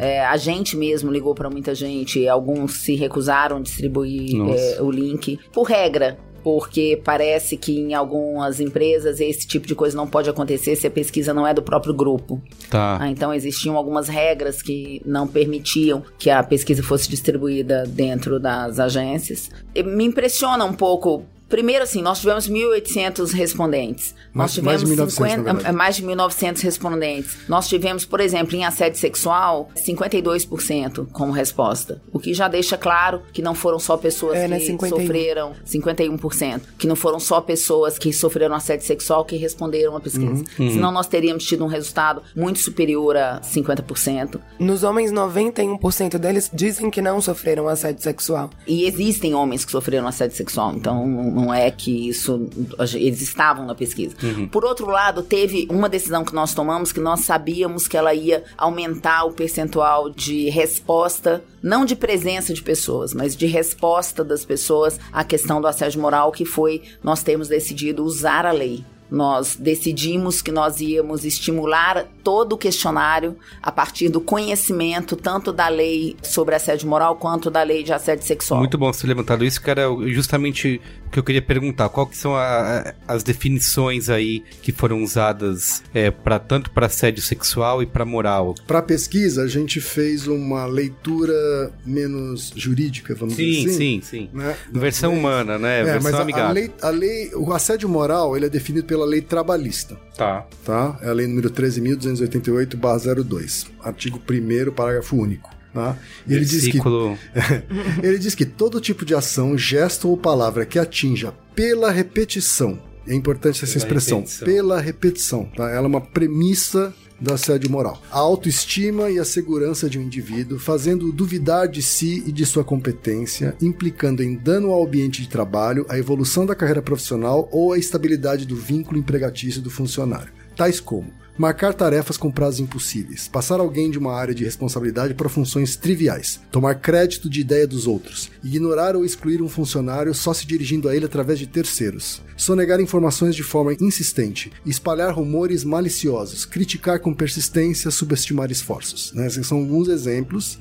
É, a gente mesmo ligou para muita gente, alguns se recusaram a distribuir é, o link por regra. Porque parece que em algumas empresas esse tipo de coisa não pode acontecer se a pesquisa não é do próprio grupo. Tá. Ah, então existiam algumas regras que não permitiam que a pesquisa fosse distribuída dentro das agências. E me impressiona um pouco. Primeiro, assim, nós tivemos 1.800 respondentes. Mais- nós mais de tivemos 1.900, na 50, verdade. é, mais de 1.900 respondentes. Nós tivemos, por exemplo, em assédio sexual, 52% como resposta. O que já deixa claro que não foram só pessoas É, né, que 51. sofreram 51%. Que não foram só pessoas que sofreram assédio sexual que responderam a pesquisa. Senão nós teríamos tido um resultado muito superior a 50%. Nos homens, 91% deles dizem que não sofreram assédio sexual. E existem homens que sofreram assédio sexual, então não não é que isso. Eles estavam na pesquisa. Por outro lado, teve uma decisão que nós tomamos que nós sabíamos que ela ia aumentar o percentual de resposta, não de presença de pessoas, mas de resposta das pessoas à questão do assédio moral, que foi nós termos decidido usar a lei. Nós decidimos que nós íamos estimular todo o questionário a partir do conhecimento tanto da lei sobre assédio moral quanto da lei de assédio sexual. Muito bom você ter levantado isso, que era justamente que eu queria perguntar. Qual que são a- a- as definições aí que foram usadas é, para tanto para assédio sexual e para moral? Para pesquisa, a gente fez uma leitura menos jurídica, vamos Sim, dizer assim. sim, sim. Né? Versão humana, né? É, Versão mas a, a amigável. lei, a lei, o assédio moral, ele é definido pela lei trabalhista, Tá. tá? É a lei número 13.288/02, artigo 1 parágrafo único. E ele diz, que, ele diz que todo tipo de ação, gesto ou palavra que atinja pela repetição, é importante essa Pela expressão, repetição. pela repetição, tá? ela é uma premissa do assédio moral. A autoestima e a segurança de um indivíduo, fazendo-o duvidar de si e de sua competência, implicando em dano ao ambiente de trabalho, a evolução da carreira profissional ou a estabilidade do vínculo empregatício do funcionário. Tais como marcar tarefas com prazos impossíveis, passar alguém de uma área de responsabilidade para funções triviais, tomar crédito de ideia dos outros, ignorar ou excluir um funcionário só se dirigindo a ele através de terceiros, sonegar informações de forma insistente, espalhar rumores maliciosos, criticar com persistência, subestimar esforços. Né? Esses são alguns exemplos.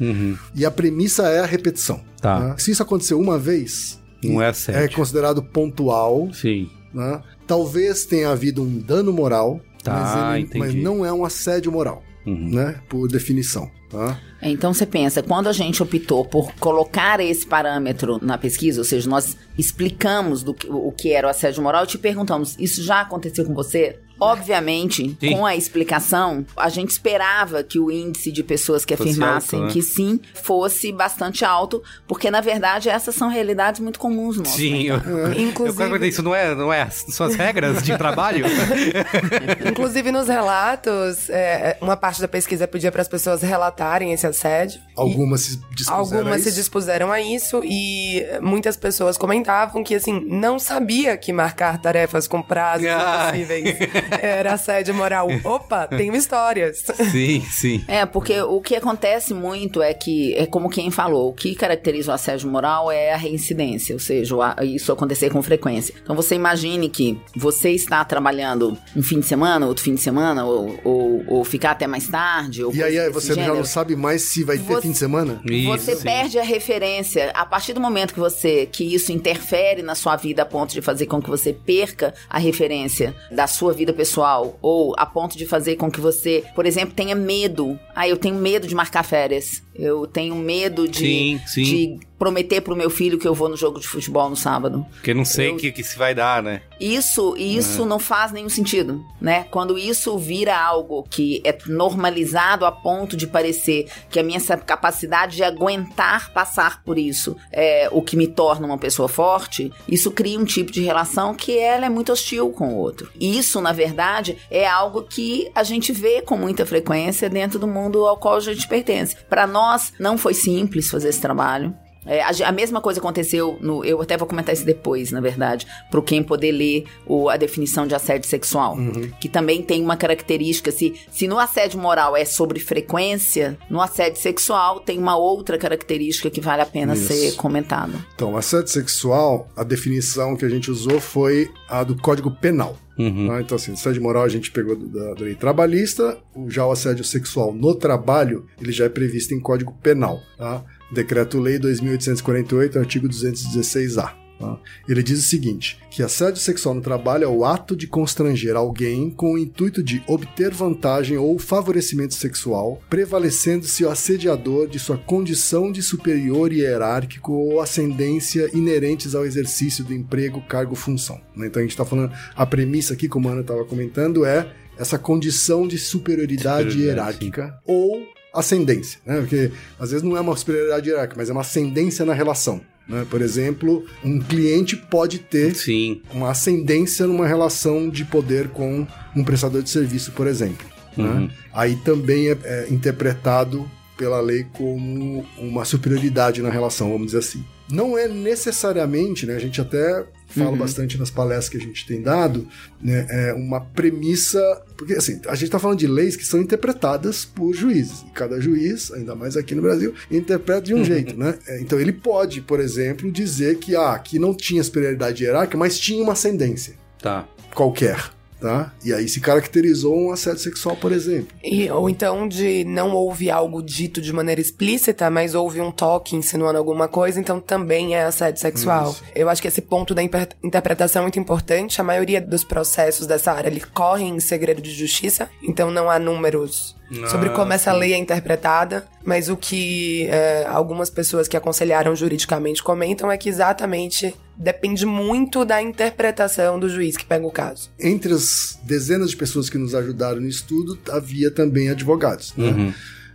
E a premissa é a repetição. Tá. né? Se isso acontecer uma vez, Não é é considerado pontual, Sim. né? Talvez tenha havido um dano moral, Tá, mas, ele- entendi. mas não é um assédio moral. né? Por definição. Tá? Então você pensa, quando a gente optou por colocar esse parâmetro na pesquisa, ou seja, nós explicamos do que, o que era o assédio moral, te perguntamos, isso já aconteceu com você? Obviamente, Sim. com a explicação, a gente esperava que o índice de pessoas que Fosse afirmassem alto, né? que sim fosse bastante alto, porque na verdade essas são realidades muito comuns no nosso Sim, eu, eu Inclusive- quero perguntar, isso não é, não é são as regras de trabalho? Inclusive, nos relatos, é, uma parte da pesquisa pedia para as pessoas relatarem esse assédio. Algumas se dispuseram Algumas a se isso. dispuseram a isso e muitas pessoas comentavam que, assim, não sabia que marcar tarefas com prazos Ai. impossíveis era assédio moral. Opa, tenho histórias. sim, sim. É, porque o que acontece muito é que, é como quem falou, o que caracteriza o assédio moral é a reincidência, ou seja, isso acontecer com frequência. Então você imagine que você está trabalhando um fim de semana, outro fim de semana, ou, ou, ou ficar até mais tarde. Ou E aí você já não sabe mais se vai ter Você- fim de semana? Você Isso. perde a referência a partir do momento que você que isso interfere na sua vida a ponto de fazer com que você perca a referência da sua vida pessoal ou a ponto de fazer com que você, por exemplo, tenha medo. Ah, eu tenho medo de marcar férias. Eu tenho medo de, Sim, sim. de prometer pro meu filho que eu vou no jogo de futebol no sábado. Porque não sei o Eu- que, que se vai dar, né? Isso, isso não faz nenhum sentido, né? Quando isso vira algo que é normalizado a ponto de parecer que a minha capacidade de aguentar passar por isso é o que me torna uma pessoa forte, isso cria um tipo de relação que ela é muito hostil com o outro. Isso, na verdade, é algo que a gente vê com muita frequência dentro do mundo ao qual a gente pertence. Para nós, não foi simples fazer esse trabalho. É, a, a mesma coisa aconteceu no. Eu até vou comentar isso depois, na verdade, para quem poder ler o- a definição de assédio sexual. Que também tem uma característica. Se, se no assédio moral é sobre frequência, no assédio sexual tem uma outra característica que vale a pena Isso. ser comentada. Então, assédio sexual, a definição que a gente usou foi a do Código Penal. Uhum. tá? Então, assim, assédio moral a gente pegou do- da, da lei trabalhista, já o assédio sexual no trabalho, ele já é previsto em Código Penal. Tá? Decreto-Lei 2848, artigo 216-A. tá? Ele diz o seguinte: que assédio sexual no trabalho é o ato de constranger alguém com o intuito de obter vantagem ou favorecimento sexual, prevalecendo-se o assediador de sua condição de superior hierárquico ou ascendência inerentes ao exercício do emprego, cargo, função. né? Então a gente está falando, a premissa aqui, como a Ana estava comentando, é essa condição de superioridade, Superioridade, hierárquica ou ascendência, né? Porque às vezes não é uma superioridade hierárquica, mas é uma ascendência na relação. Né? Por exemplo, um cliente pode ter Sim. uma ascendência numa relação de poder com um prestador de serviço, por exemplo. né? Uhum. Aí também é, é interpretado pela lei como uma superioridade na relação, vamos dizer assim. Não é necessariamente, né, a gente até fala bastante nas palestras que a gente tem dado, né, é uma premissa, porque assim, a gente está falando de leis que são interpretadas por juízes, e cada juiz, ainda mais aqui no Brasil, interpreta de um jeito, né? É, Então ele pode, por exemplo, dizer que ah, aqui não tinha superioridade hierárquica, mas tinha uma ascendência Tá. qualquer, tá? E aí se caracterizou um assédio sexual, por exemplo. E- ou então de não houve algo dito de maneira explícita, mas houve um toque insinuando alguma coisa, então também é assédio sexual. Eu acho que esse ponto da interpretação é muito importante. A maioria dos processos dessa área ele correm em segredo de justiça, então não há números sobre Ah, como essa lei é interpretada, mas o que é, algumas pessoas que aconselharam juridicamente comentam é que exatamente depende muito da interpretação do juiz que pega o caso. Entre as dezenas de pessoas que nos ajudaram no estudo, havia também advogados, né? Uhum.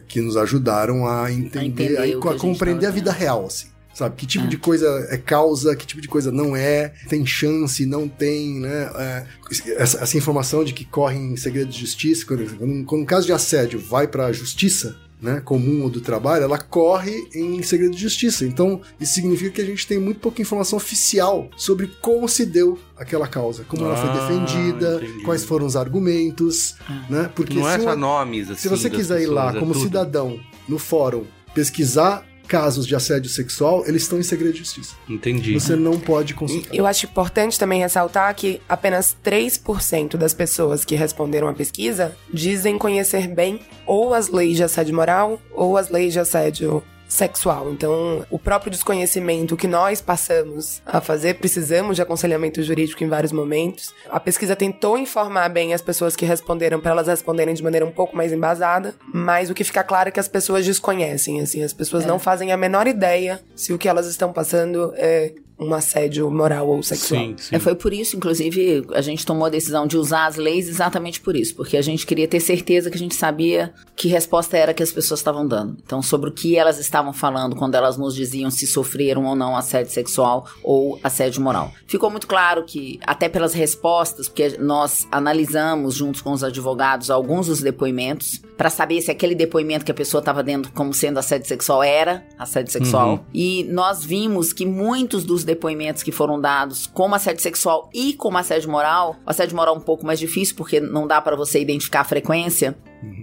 Que nos ajudaram a entender, entender a, que a a gente compreender a vida real, assim. Sabe, que tipo de coisa é causa, que tipo de coisa não é, tem chance, não tem, né? É, essa, essa informação de que corre em segredo de justiça, quando, quando, quando um caso de assédio vai para a justiça, né, comum ou do trabalho, ela corre em segredo de justiça. Então, isso significa que a gente tem muito pouca informação oficial sobre como se deu aquela causa, como ela foi Ah, defendida, entendi. quais foram os argumentos, né? Porque não é se só uma- nomes, assim. se você das quiser ir lá é como tudo. cidadão no fórum pesquisar casos de assédio sexual, eles estão em segredo de justiça. Entendi. Você não pode consultar. Eu acho importante também ressaltar que apenas 3% das pessoas que responderam à pesquisa dizem conhecer bem ou as leis de assédio moral ou as leis de assédio sexual. Então, o próprio desconhecimento que nós passamos a fazer, precisamos de aconselhamento jurídico em vários momentos. A pesquisa tentou informar bem as pessoas que responderam para elas responderem de maneira um pouco mais embasada, mas o que fica claro é que as pessoas desconhecem, assim, as pessoas É. não fazem a menor ideia se o que elas estão passando é um assédio moral ou sexual. Sim, sim. É, foi por isso, inclusive, a gente tomou a decisão de usar as leis exatamente por isso, porque a gente queria ter certeza que a gente sabia que resposta era que as pessoas estavam dando. Então, sobre o que elas estavam falando quando elas nos diziam se sofreram ou não assédio sexual ou assédio moral. Ficou muito claro que, até pelas respostas, porque nós analisamos juntos com os advogados alguns dos depoimentos para saber se aquele depoimento que a pessoa estava dando como sendo assédio sexual era assédio sexual. E nós vimos que muitos dos depoimentos que foram dados como assédio sexual e como assédio moral, o assédio moral é um pouco mais difícil porque não dá para você identificar a frequência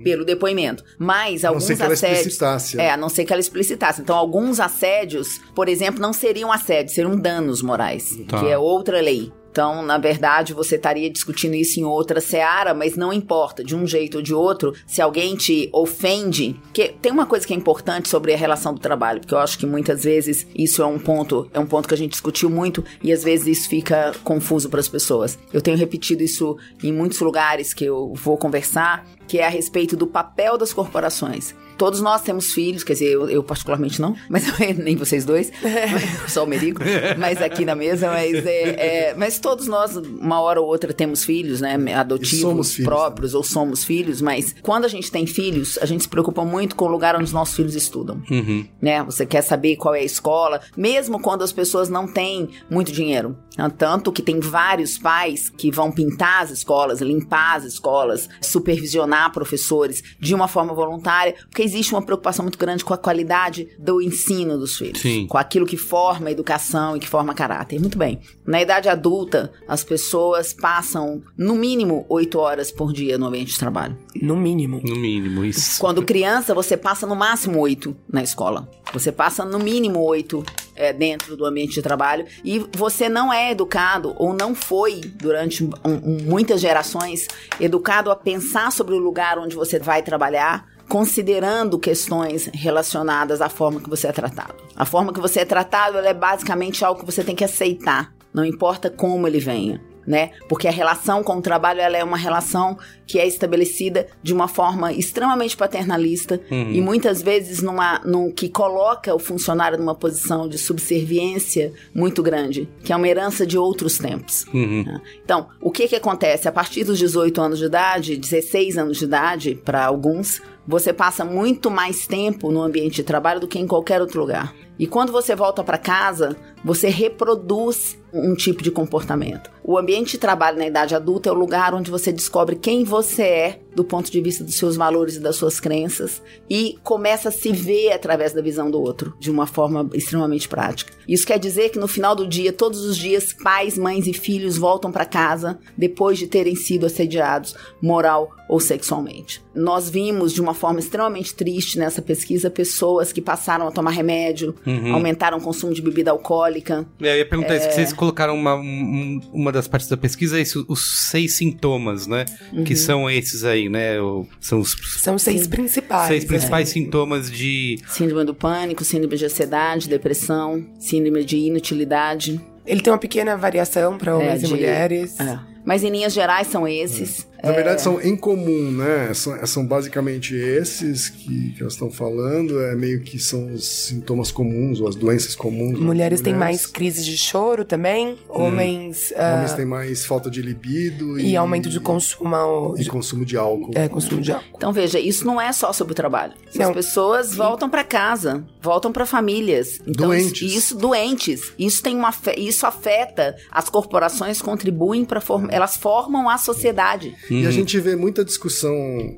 pelo depoimento, mas A não alguns ser que ela assédios explicitasse. é, a não ser que ela explicitasse. Então, alguns assédios, por exemplo, não seriam assédios, seriam danos morais, Tá. que é outra lei. Então, na verdade, você estaria discutindo isso em outra seara, mas não importa, de um jeito ou de outro, se alguém te ofende. Porque tem uma coisa que é importante sobre a relação do trabalho, porque eu acho que muitas vezes isso é um ponto, é um ponto que a gente discutiu muito e às vezes isso fica confuso para as pessoas. Eu tenho repetido isso em muitos lugares que eu vou conversar, que é a respeito do papel das corporações. Todos nós temos filhos, quer dizer, eu, eu particularmente não, mas nem vocês dois, só o Merigo, mas aqui na mesa, mas, é, é, mas todos nós, uma hora ou outra, temos filhos, né? Adotivos, filhos, próprios, ou somos filhos, mas quando a gente tem filhos, a gente se preocupa muito com o lugar onde os nossos filhos estudam Uhum. né? Você quer saber qual é a escola, mesmo quando as pessoas não têm muito dinheiro. Tanto que tem vários pais que vão pintar as escolas, limpar as escolas, supervisionar professores de uma forma voluntária, porque existe uma preocupação muito grande com a qualidade do ensino dos filhos, Sim. com aquilo que forma a educação e que forma caráter. Muito bem. Na idade adulta, as pessoas passam no mínimo oito horas por dia no ambiente de trabalho. No mínimo. No mínimo, isso. Quando criança, você passa no máximo oito na escola. Você passa no mínimo oito é, dentro do ambiente de trabalho. E você não é educado, ou não foi, durante um- um- muitas gerações, educado a pensar sobre o lugar onde você vai trabalhar. Considerando questões relacionadas à forma que você é tratado. A forma que você é tratado ela é basicamente algo que você tem que aceitar, não importa como ele venha né? Porque a relação com o trabalho ela é uma relação que é estabelecida de uma forma extremamente paternalista e muitas vezes numa num, que coloca o funcionário numa posição de subserviência muito grande, que é uma herança de outros tempos. Uhum. né? Então, o que que acontece a partir dos 18 anos de idade, 16 anos de idade para alguns, você passa muito mais tempo no ambiente de trabalho do que em qualquer outro lugar. E quando você volta para casa, você reproduz um tipo de comportamento. O ambiente de trabalho na idade adulta é o lugar onde você descobre quem você é do ponto de vista dos seus valores e das suas crenças e começa a se ver através da visão do outro de uma forma extremamente prática. Isso quer dizer que no final do dia, todos os dias, pais, mães e filhos voltam para casa depois de terem sido assediados moral ou sexualmente. Nós vimos de uma forma extremamente triste nessa pesquisa pessoas que passaram a tomar remédio, aumentaram o consumo de bebida alcoólica, É, eu ia perguntar isso, que vocês colocaram uma, um- uma das partes da pesquisa, isso, os seis sintomas, né? Que são esses aí, né? São os São seis principais. seis né? principais sintomas de. síndrome do pânico, síndrome de ansiedade, depressão, síndrome de inutilidade. Ele tem uma pequena variação para homens É, e de- mulheres. É. Mas em linhas gerais são esses. Na verdade, são em comum, né? São, são basicamente esses que, que elas estão falando. É meio que são os sintomas comuns, ou as doenças comuns. Mulheres têm mais crises de choro também. Homens. ah, Homens têm mais falta de libido e, aumento de consumo. e consumo de álcool. É, consumo de álcool. Então veja, isso não é só sobre o trabalho. As Não. pessoas voltam para casa, voltam para famílias. Então, Doentes. Isso, isso- doentes. Isso tem uma isso afeta as corporações contribuem para elas formam a sociedade. E a gente vê muita discussão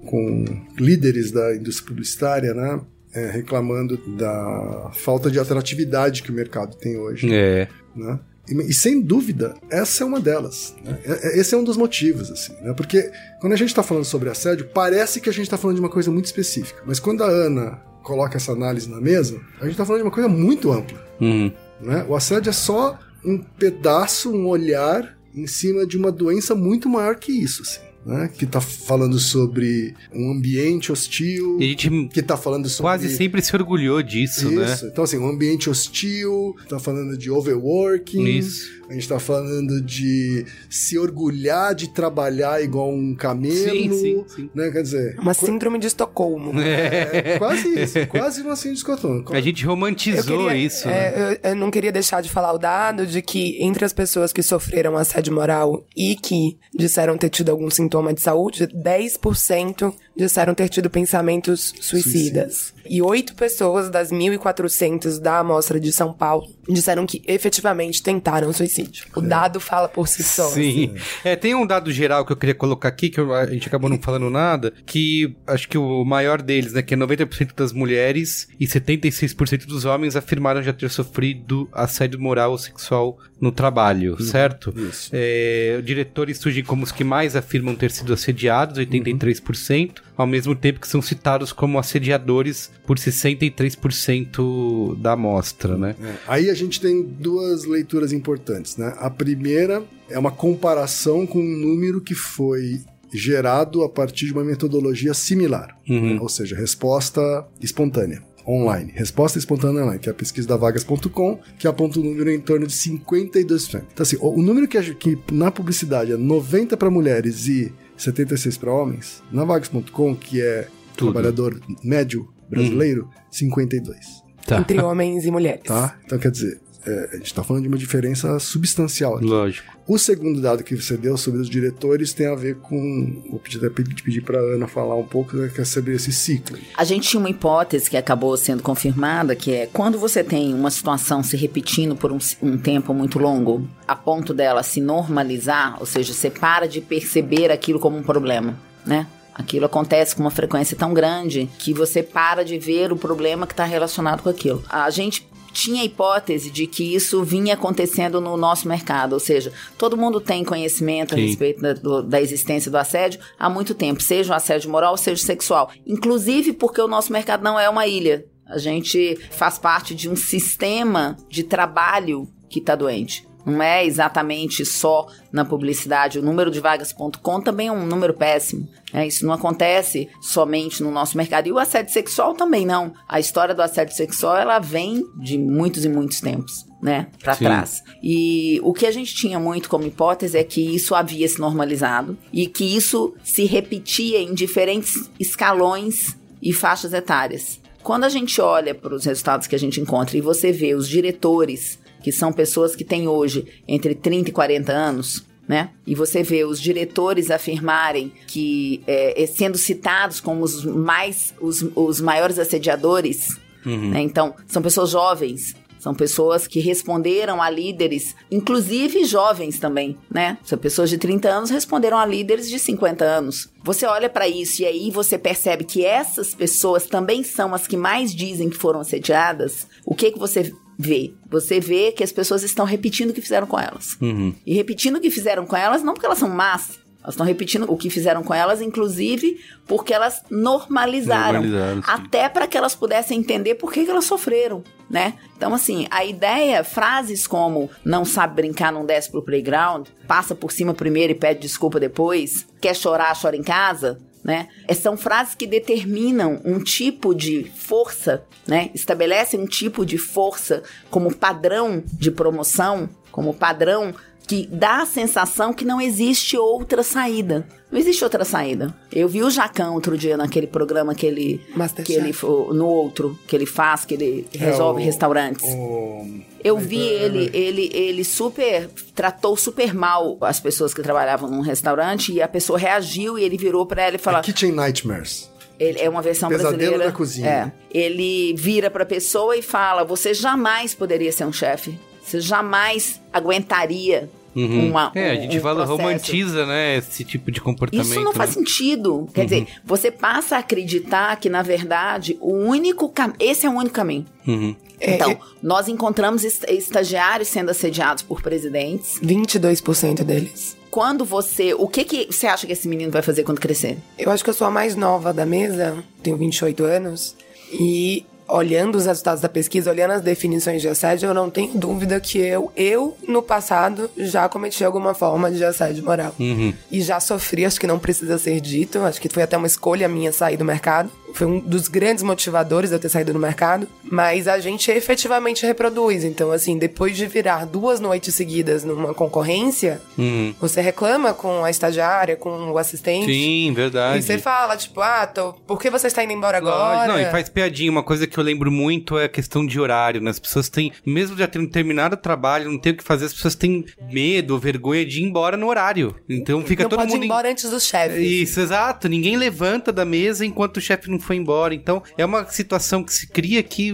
com líderes da indústria publicitária, né? é, reclamando da falta de atratividade que o mercado tem hoje. É. né? E, e sem dúvida, essa é uma delas. né? É- é- Esse é um dos motivos, assim, né? Porque quando a gente está falando sobre assédio, parece que a gente está falando de uma coisa muito específica. Mas quando a Ana coloca essa análise na mesa, a gente está falando de uma coisa muito ampla. Uhum. né? O assédio é só um pedaço, um olhar em cima de uma doença muito maior que isso. Assim, né? Que tá falando sobre um ambiente hostil. E a gente que tá falando sobre. quase sempre se orgulhou disso, né? Isso. Então, assim, um ambiente hostil, tá falando de overworking. Isso. A gente tá falando de se orgulhar de trabalhar igual um camelo. Sim, sim, sim. Né? Quer dizer. Uma síndrome de Estocolmo. É quase isso, quase uma síndrome de Estocolmo. A gente romantizou queria- isso, né? é, eu, eu não queria deixar de falar o dado de que entre as pessoas que sofreram assédio moral e que disseram ter tido algum sintoma de saúde, 10% disseram ter tido pensamentos suicidas. E 8 pessoas das 1.400 da amostra de São Paulo disseram que efetivamente tentaram suicídio. O dado fala por si só. Sim. É, tem um dado geral que eu queria colocar aqui, que a gente acabou não falando nada, que acho que o maior deles, né, que é 90% das mulheres e 76% dos homens afirmaram já ter sofrido assédio moral ou sexual no trabalho, certo? isso. É, diretores surgem como os que mais afirmam ter sido assediados, 83%, ao mesmo tempo que são citados como assediadores por 63% da amostra, né? É, Aí a gente tem duas leituras importantes, né? A primeira é uma comparação com um número que foi gerado a partir de uma metodologia similar, né? ou seja, resposta espontânea. Online. Resposta espontânea online, que é a pesquisa da vagas.com, que aponta o número em torno de 52%. Então, assim, o o número que, que na publicidade é 90 para mulheres e 76 para homens, na vagas.com, que é Tudo. trabalhador médio brasileiro, 52 Tá. Entre homens e mulheres. tá? Então, quer dizer, é, a gente está falando de uma diferença substancial aqui. Lógico. O segundo dado que você deu sobre os diretores tem a ver com. Vou pedir, até pedir, para Ana falar um pouco né, que é sobre esse ciclo. A gente tinha uma hipótese que acabou sendo confirmada, que é quando você tem uma situação se repetindo por um, um tempo muito longo, a ponto dela se normalizar, ou seja, você para de perceber aquilo como um problema, né? Aquilo acontece com uma frequência tão grande que você para de ver o problema que está relacionado com aquilo. A gente tinha a hipótese de que isso vinha acontecendo no nosso mercado, ou seja, todo mundo tem conhecimento a Sim. respeito da, do- da existência do assédio há muito tempo, seja o assédio moral, seja sexual. Inclusive porque o nosso mercado não é uma ilha. A gente faz parte de um sistema de trabalho que está doente. Não é exatamente só na publicidade. O número de vagas.com também é um número péssimo. né? Isso não acontece somente no nosso mercado. E o assédio sexual também não. A história do assédio sexual ela vem de muitos e muitos tempos, né? Para trás. E o que a gente tinha muito como hipótese é que isso havia se normalizado e que isso se repetia em diferentes escalões e faixas etárias. Quando a gente olha para os resultados que a gente encontra e você vê os diretores, que são pessoas que têm hoje entre 30 e 40 anos, né? E você vê os diretores afirmarem que, é, é, sendo citados como os mais, os, os maiores assediadores, né? Então, são pessoas jovens, são pessoas que responderam a líderes, inclusive jovens também, né? São pessoas de 30 anos responderam a líderes de 50 anos. Você olha pra isso e aí você percebe que essas pessoas também são as que mais dizem que foram assediadas. O que que você vê? Você vê que as pessoas estão repetindo o que fizeram com elas. E repetindo o que fizeram com elas não porque elas são más, elas estão repetindo o que fizeram com elas, inclusive porque elas normalizaram. Normalizaram, até para que elas pudessem entender por que, que elas sofreram, né? Então, assim, a ideia, frases como não sabe brincar, não desce pro playground, passa por cima primeiro e pede desculpa depois, quer chorar, chora em casa, né? É, São frases que determinam um tipo de força, né? Estabelecem um tipo de força como padrão de promoção, como padrão que dá a sensação que não existe outra saída. Não existe outra saída. Eu vi o Jacão outro dia naquele programa que ele Masterchef. que ele no outro que ele faz, que ele resolve o- restaurantes. O- Eu vi ele, ele, ele super tratou super mal as pessoas que trabalhavam num restaurante e a pessoa reagiu e ele virou pra ela e falou: Kitchen Nightmares. ele é uma versão Pesadelo brasileira. na cozinha. É. Ele vira pra pessoa e fala: "Você jamais poderia ser um chefe. Você jamais aguentaria uma É, a gente um fala, processo." romantiza, né, esse tipo de comportamento. Isso não faz né? sentido. Quer dizer, você passa a acreditar que, na verdade, o único caminho. Esse é o único caminho. Uhum. É, Então, é- nós encontramos est- estagiários sendo assediados por presidentes. 22% deles. Quando você. O que, que você acha que esse menino vai fazer quando crescer? Eu acho que eu sou a mais nova da mesa, tenho 28 anos, e olhando os resultados da pesquisa, olhando as definições de assédio, eu não tenho dúvida que eu, eu no passado, já cometi alguma forma de assédio moral. Uhum. E já sofri, acho que não precisa ser dito, acho que foi até uma escolha minha sair do mercado. Foi um dos grandes motivadores de eu ter saído do mercado. Mas a gente efetivamente reproduz. Então, assim, depois de virar duas noites seguidas numa concorrência, Uhum. você reclama com a estagiária, com o assistente. Sim, verdade. E você fala, tipo, ah, tô, por que você está indo embora agora? Não, e faz piadinha. Uma coisa que eu lembro muito é a questão de horário, né? As pessoas têm, mesmo já tendo terminado o trabalho, não tem o que fazer, as pessoas têm medo vergonha de ir embora no horário. Então fica não todo pode mundo. ir embora antes dos chefes. Isso, exato. Ninguém levanta da mesa enquanto o chefe não foi embora. Então, é uma situação que se cria aqui,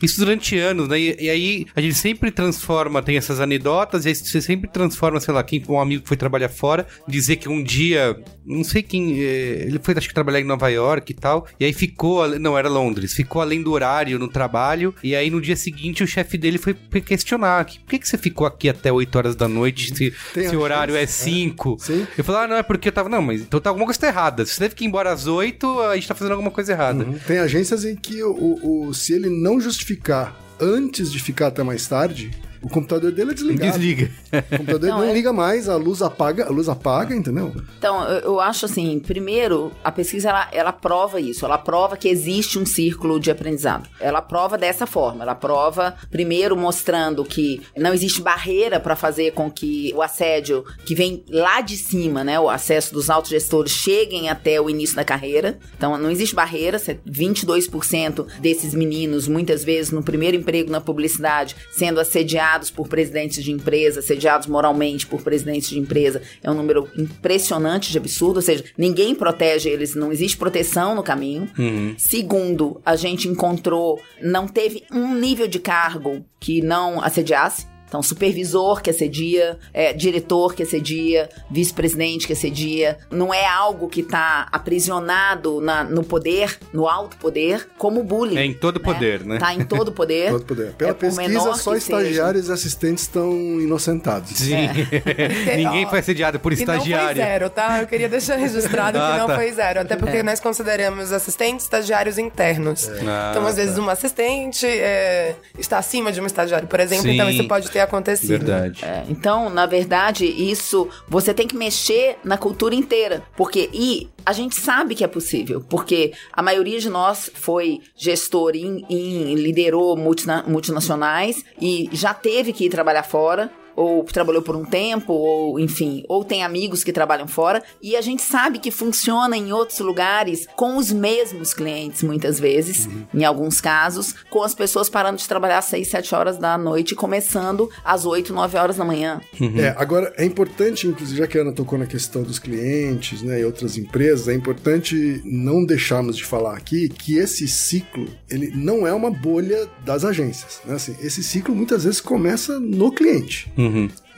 isso durante anos, né? E, e aí, a gente sempre transforma, tem essas anedotas, e aí você sempre transforma, sei lá, quem um amigo que foi trabalhar fora, dizer que um dia, não sei quem, eh, ele foi, acho que trabalhar em Nova York e tal, e aí ficou, não, era Londres, ficou além do horário no trabalho, e aí no dia seguinte o chefe dele foi questionar, por que, que você ficou aqui até 8 horas da noite se, se o horário é chance, 5? Sim. Eu falei, ah, não, é porque eu tava. Não, mas então tá alguma coisa tá errada. Você teve que ir embora às 8, a gente tá fazendo alguma coisa errada. Tem agências em que o- o- se ele não justificar antes de ficar até mais tarde, o computador dele é desligado. Desliga. O computador Não, não, é- liga mais, a luz apaga, a luz apaga, entendeu? Então, eu, acho assim, primeiro, a pesquisa ela, ela prova isso, ela prova que existe um círculo de aprendizado. Ela prova dessa forma, ela prova primeiro mostrando que não existe barreira para fazer com que o assédio que vem lá de cima, né, o acesso dos autogestores cheguem até o início da carreira. Então, não existe barreira, cê- 22% desses meninos muitas vezes no primeiro emprego na publicidade sendo assediados por presidentes de empresa, assediados moralmente por presidentes de empresa, é um número impressionante de absurdo, ou seja, ninguém protege eles, não existe proteção no caminho. Segundo, a gente encontrou, não teve um nível de cargo que não assediasse. Então, supervisor que assedia, é, diretor que assedia, vice-presidente que assedia. Não é algo que está aprisionado na- no poder, no alto poder, como bullying. É em todo poder, né? Tá em todo poder. Todo poder. Pela É, pesquisa, só que seja. estagiários e assistentes estão inocentados. Sim. Ninguém foi assediado por E não foi estagiário. zero, tá? Eu queria deixar registrado Ah, que não tá. foi zero. Até porque nós consideramos assistentes estagiários internos. Ah, então, às vezes, tá. uma assistente é, está acima de um estagiário, por exemplo. Sim. Então, isso pode ter acontecido. Verdade. É, então, na verdade, isso você tem que mexer na cultura inteira, porque e a gente sabe que é possível, porque a maioria de nós foi gestor em, em- liderou multina- multinacionais e já teve que ir trabalhar fora. Ou trabalhou por um tempo, ou enfim, ou tem amigos que trabalham fora, e a gente sabe que funciona em outros lugares com os mesmos clientes, muitas vezes, em alguns casos, com as pessoas parando de trabalhar às 6, 7 horas da noite e começando às 8, 9 horas da manhã. É, agora é importante, inclusive, já que a Ana tocou na questão dos clientes, né, e outras empresas, é importante não deixarmos de falar aqui que esse ciclo, ele não é uma bolha das agências, né? Assim, esse ciclo muitas vezes começa no cliente. Uhum.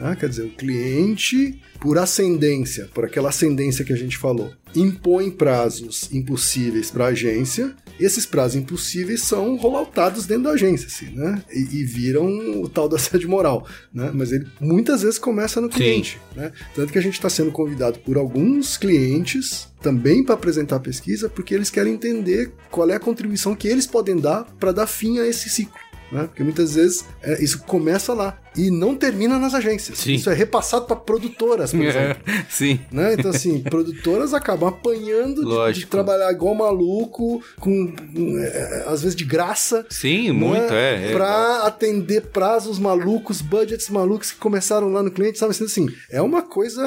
Ah, quer dizer, o cliente, por ascendência, por aquela ascendência que a gente falou, impõe prazos impossíveis para a agência. Esses prazos impossíveis são rolloutados dentro da agência, assim, né? E, e viram o tal da sede moral, né? Mas ele muitas vezes começa no cliente, né? Tanto que a gente está sendo convidado por alguns clientes também para apresentar a pesquisa, porque eles querem entender qual é a contribuição que eles podem dar para dar fim a esse ciclo. Né? Porque muitas vezes é, isso começa lá e não termina nas agências. Sim. Isso é repassado para produtoras, por exemplo. Sim. Né? Então, assim, produtoras acabam apanhando de- de, trabalhar igual maluco, com é, às vezes de graça. Sim, muito, né? é. é. Pra atender prazos malucos, budgets malucos que começaram lá no cliente, sabe assim, é uma coisa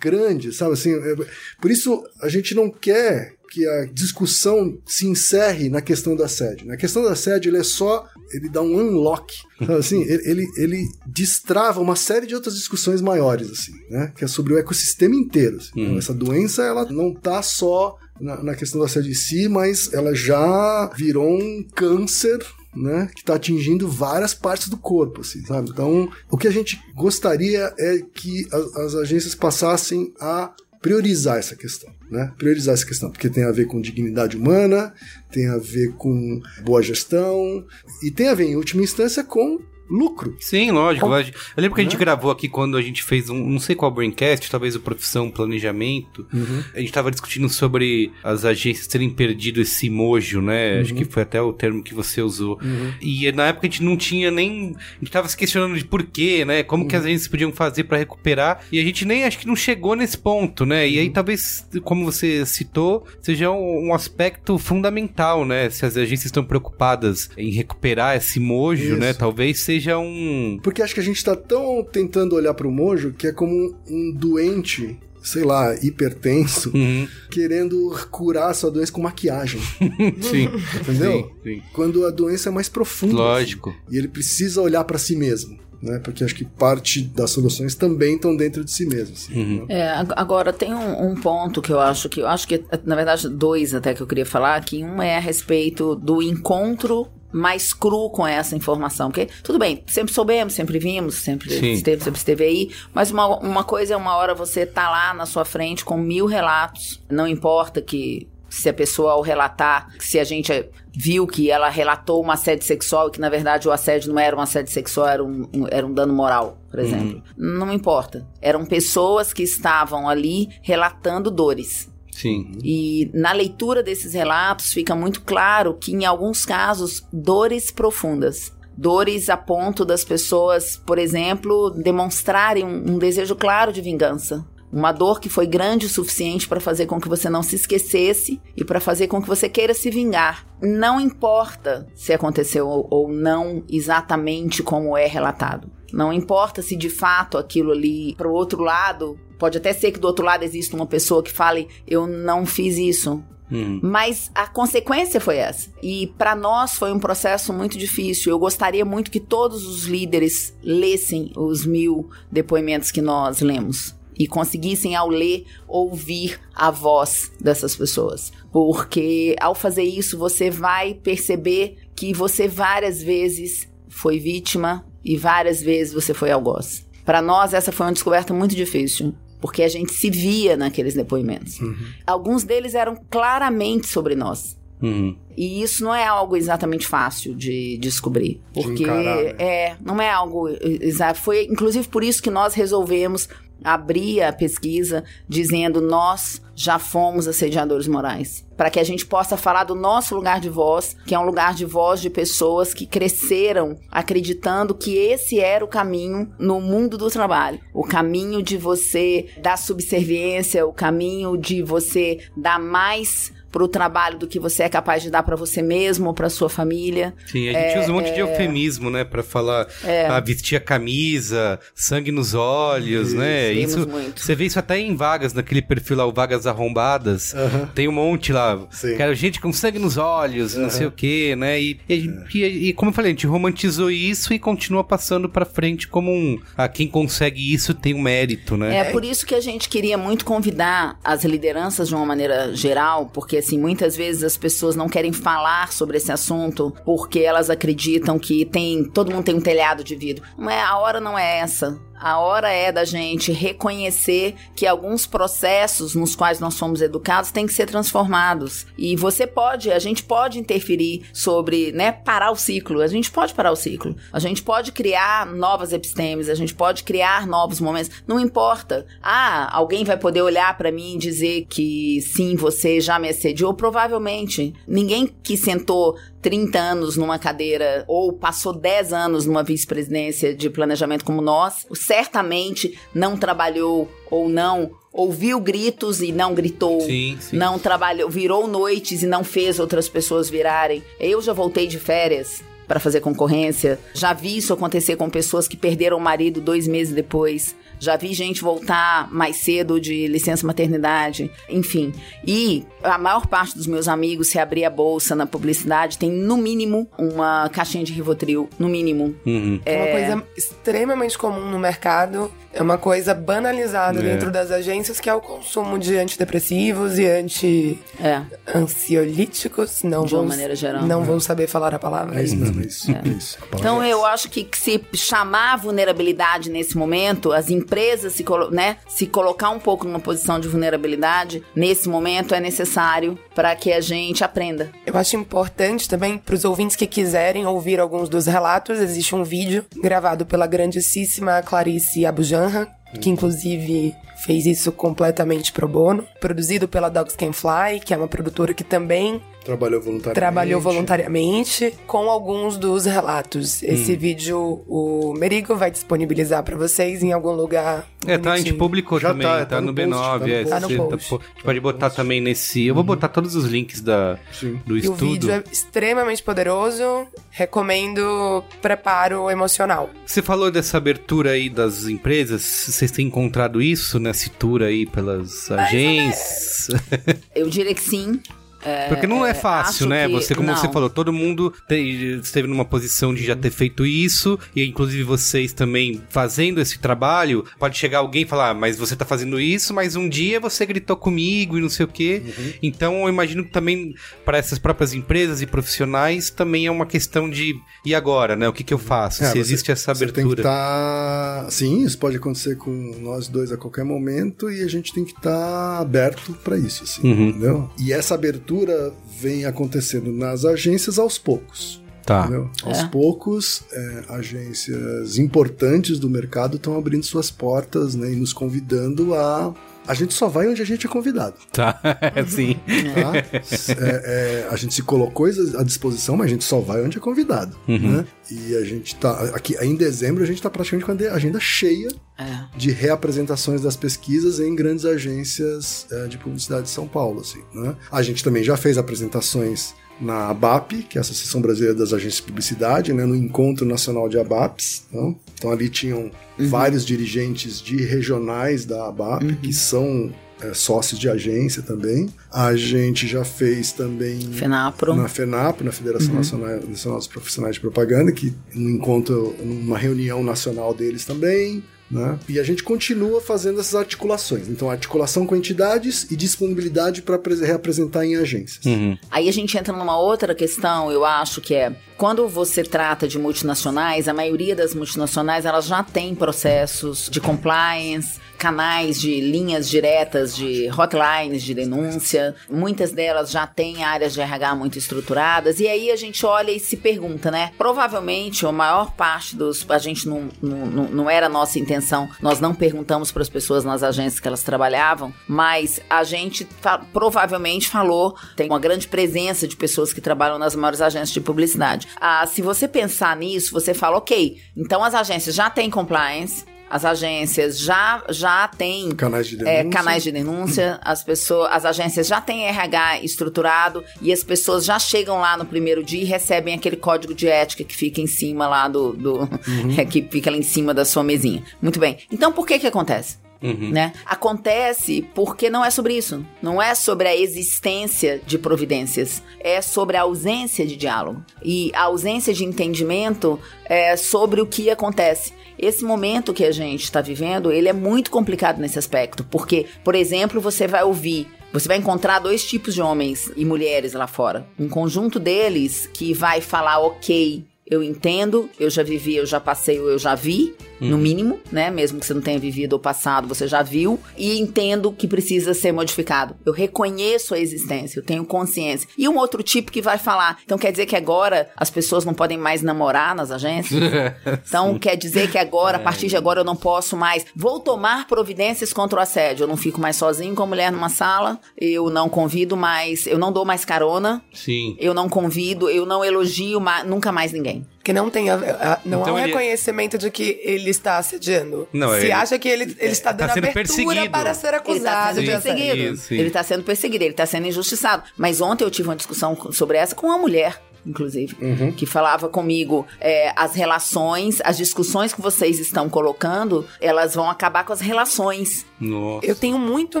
grande, sabe assim, é- por isso a gente não quer que a discussão se encerre na questão da sede. Na questão da sede, ele é só, ele dá um unlock, assim, ele, ele, destrava uma série de outras discussões maiores, assim, né, que é sobre o ecossistema inteiro. assim. Então, essa doença, ela não tá só na, na questão da sede em si, mas ela já virou um câncer né, que está atingindo várias partes do corpo, assim, sabe? Então, o que a gente gostaria é que a- as agências passassem a priorizar essa questão, né? Priorizar essa questão, porque tem a ver com dignidade humana, tem a ver com boa gestão e tem a ver, em última instância, com lucro. Sim, lógico. lógico. Eu lembro que a gente gravou aqui quando a gente fez um, não sei qual braincast, talvez o Profissão Planejamento. A gente tava discutindo sobre as agências terem perdido esse mojo, né? Acho que foi até o termo que você usou. E na época a gente não tinha nem. A gente tava se questionando de por quê, né? Como que as agências podiam fazer pra recuperar. E a gente nem acho que não chegou nesse ponto, né? E aí talvez, como você citou, seja um, um aspecto fundamental, né? Se as agências estão preocupadas em recuperar esse mojo, né? Isso. Talvez seja um. Porque acho que a gente tá tão tentando olhar pro Mojo que é como um, um doente, sei lá, hipertenso, Uhum. querendo curar a sua doença com maquiagem. Sim. Entendeu? Sim, sim. Quando a doença é mais profunda. Lógico. assim, e ele precisa olhar pra si mesmo. Né? Porque acho que parte das soluções também estão dentro de si mesmo. assim, Uhum. né? É, ag- agora tem um, um ponto que eu acho que eu acho que na verdade dois até que eu queria falar que um é a respeito do encontro mais cru com essa informação, porque tudo bem, sempre soubemos, sempre vimos, sempre Sim. esteve, sempre esteve aí, mas uma, uma coisa é uma hora você tá lá na sua frente com mil relatos, não importa que se a pessoa ao relatar, se a gente viu que ela relatou um assédio sexual e que na verdade o assédio não era um assédio sexual, era um, um- era um dano moral, por exemplo. Não importa. Eram pessoas que estavam ali relatando dores. Sim. E na leitura desses relatos fica muito claro que, em alguns casos, dores profundas. Dores a ponto das pessoas, por exemplo, demonstrarem um, um desejo claro de vingança. Uma dor que foi grande o suficiente para fazer com que você não se esquecesse e para fazer com que você queira se vingar. Não importa se aconteceu ou- não exatamente como é relatado. Não importa se de fato aquilo ali, pro outro lado, pode até ser que do outro lado exista uma pessoa que fale: eu não fiz isso. Uhum. Mas a consequência foi essa. E para nós foi um processo muito difícil. Eu gostaria muito que todos os líderes lessem os mil depoimentos que nós lemos. E conseguissem, ao ler, ouvir a voz dessas pessoas. Porque ao fazer isso, você vai perceber que você várias vezes foi vítima e várias vezes você foi algoz. Para nós, essa foi uma descoberta muito difícil. Porque a gente se via naqueles depoimentos. Alguns deles eram claramente sobre nós. Uhum. E isso não é algo exatamente fácil de descobrir. Porque encarar, né? é, não é algo exato. Foi inclusive por isso que nós resolvemos abrir a pesquisa dizendo nós já fomos assediadores morais. Para que a gente possa falar do nosso lugar de voz, que é um lugar de voz de pessoas que cresceram acreditando que esse era o caminho no mundo do trabalho. O caminho de você dar subserviência, o caminho de você dar mais pro trabalho do que você é capaz de dar para você mesmo ou para sua família. Sim, a gente usa um monte de eufemismo, né? Pra falar, ah, vestir a camisa, sangue nos olhos, né? Temos Isso, muito. você vê isso até em vagas, naquele perfil lá, o Vagas Arrombadas. Aham. Tem um monte lá. Sim. Quero gente com sangue nos olhos, não sei o quê, né? E, e, a gente- e- e como eu falei, a gente romantizou isso e continua passando pra frente como um... Ah, quem consegue isso tem um mérito, né? É por isso que a gente queria muito convidar as lideranças de uma maneira geral, porque assim, muitas vezes as pessoas não querem falar sobre esse assunto porque elas acreditam que tem todo mundo tem um telhado de vidro. Não é, a hora não é essa. A hora é da gente reconhecer que alguns processos nos quais nós fomos educados têm que ser transformados. E você pode, a gente pode interferir sobre, né, parar o ciclo. A gente pode parar o ciclo. A gente pode criar novas epistemes, a gente pode criar novos momentos. Não importa. Ah, alguém vai poder olhar pra mim e dizer que sim, você já me assediou? Provavelmente. Ninguém que sentou 30 anos numa cadeira ou passou 10 anos numa vice-presidência de planejamento como nós, certamente não trabalhou ou não ouviu gritos e não gritou. Sim, sim. Não trabalhou, virou noites e não fez outras pessoas virarem. Eu já voltei de férias para fazer concorrência. Já vi isso acontecer com pessoas que perderam o marido dois meses depois. Já vi gente voltar mais cedo de licença maternidade, enfim. E a maior parte dos meus amigos, se abrir a bolsa na publicidade, tem no mínimo uma caixinha de Rivotril, no mínimo. Uhum. É uma coisa extremamente comum no mercado, é uma coisa banalizada É. dentro das agências, que é o consumo de antidepressivos e É. anti-ansiolíticos. Não De uma vou, maneira geral. Não vou saber falar a palavra. É isso mesmo, é isso. é isso. Então é eu acho que se chamar vulnerabilidade nesse momento, as empresas empresa se, né, se colocar um pouco numa posição de vulnerabilidade, nesse momento é necessário para que a gente aprenda. Eu acho importante também para os ouvintes que quiserem ouvir alguns dos relatos, existe um vídeo gravado pela grandíssima Clarice Abujanra, que inclusive fez isso completamente pro bono, produzido pela Dogs Can Fly, que é uma produtora que também Trabalhou voluntariamente. Trabalhou voluntariamente com alguns dos relatos. Esse hum. vídeo o Merigo vai disponibilizar para vocês em algum lugar. É, tá, a gente publicou Já também, tá, tá, tá no, B9. Tá no é, tá no post. Tá, pode botar também nesse. Eu vou uhum. botar todos os links da, do e estudo. O vídeo é extremamente poderoso. Recomendo preparo emocional. Você falou dessa abertura aí das empresas. Vocês têm encontrado isso nessa tour aí pelas agências? Eu diria que sim. É, Porque não é fácil, né? Que... Você, como não. você falou, todo mundo te, esteve numa posição de já ter feito isso, e inclusive vocês também fazendo esse trabalho, pode chegar alguém e falar, ah, mas você tá fazendo isso, mas um dia você gritou comigo e não sei o quê. Uhum. Então eu imagino que também para essas próprias empresas e profissionais também é uma questão de e agora, né? O que, que eu faço? É, Se você, existe essa abertura. Você tem que tá... Sim, isso pode acontecer com nós dois a qualquer momento e a gente tem que estar tá aberto para isso, assim, uhum. entendeu? E essa abertura abertura vem acontecendo nas agências aos poucos. Tá. Aos é. poucos, é, agências importantes do mercado estão abrindo suas portas né, e nos convidando a a gente só vai onde a gente é convidado. Tá, sim. Tá? É, é, a gente se colocou à disposição, mas a gente só vai onde é convidado. Uhum. Né? E a gente tá. Aqui, em dezembro, a gente tá praticamente com a agenda cheia é. de reapresentações das pesquisas em grandes agências é, de publicidade de São Paulo. Assim, né? A gente também já fez apresentações na ABAP, que é a Associação Brasileira das Agências de Publicidade, né, no Encontro Nacional de ABAPs. Então, então ali tinham uhum. vários dirigentes de regionais da ABAP, uhum. que são é, sócios de agência também. A gente já fez também FENAPRO. na FENAPRO, na Federação uhum. Nacional, Nacional dos Profissionais de Propaganda, que um encontro, uma reunião nacional deles também. Né? E a gente continua fazendo essas articulações. Então, articulação com entidades e disponibilidade para reapresentar em agências. Uhum. Aí a gente entra numa outra questão, eu acho que é quando você trata de multinacionais, a maioria das multinacionais elas já têm processos de compliance, canais de linhas diretas, de hotlines de denúncia. Muitas delas já têm áreas de RH muito estruturadas. E aí a gente olha e se pergunta, né? Provavelmente a maior parte dos. A gente não, não, não era nossa intenção, nós não perguntamos para as pessoas nas agências que elas trabalhavam, mas a gente provavelmente falou, tem uma grande presença de pessoas que trabalham nas maiores agências de publicidade. Ah, se você pensar nisso, você fala, ok, então as agências já têm compliance, as agências já já têm canais de denúncia, é, canais de denúncia as pessoas, as agências já têm RH estruturado e as pessoas já chegam lá no primeiro dia e recebem aquele código de ética que fica em cima lá do, do uhum. é, que fica lá em cima da sua mesinha. Muito bem. Então por que que acontece? Uhum. Né? Acontece porque não é sobre isso. Não é sobre a existência de providências. É sobre a ausência de diálogo. E a ausência de entendimento é sobre o que acontece. Esse momento que a gente está vivendo, ele é muito complicado nesse aspecto. Porque, por exemplo, você vai ouvir você vai encontrar dois tipos de homens e mulheres lá fora. Um conjunto deles que vai falar, ok, eu entendo, eu já vivi, eu já passei, eu já vi no uhum. mínimo, né? Mesmo que você não tenha vivido o passado, você já viu. E entendo que precisa ser modificado. Eu reconheço a existência, eu tenho consciência. E um outro tipo que vai falar, então quer dizer que agora as pessoas não podem mais namorar nas agências? então quer dizer que agora, a partir de agora, eu não posso mais. Vou tomar providências contra o assédio. Eu não fico mais sozinho com a mulher numa sala, eu não convido mais, eu não dou mais carona. Sim. Eu não convido, eu não elogio ma nunca mais ninguém. Que não tem a, a, não então há um ele... reconhecimento de que ele está assediando. Não, Se ele... acha que ele, ele está dando tá abertura perseguido. para ser acusado ele está sendo de perseguido. Ele está sendo perseguido, ele está sendo injustiçado. Mas ontem eu tive uma discussão sobre essa com uma mulher inclusive, uhum. que falava comigo é, as relações, as discussões que vocês estão colocando, elas vão acabar com as relações. Nossa. Eu tenho muito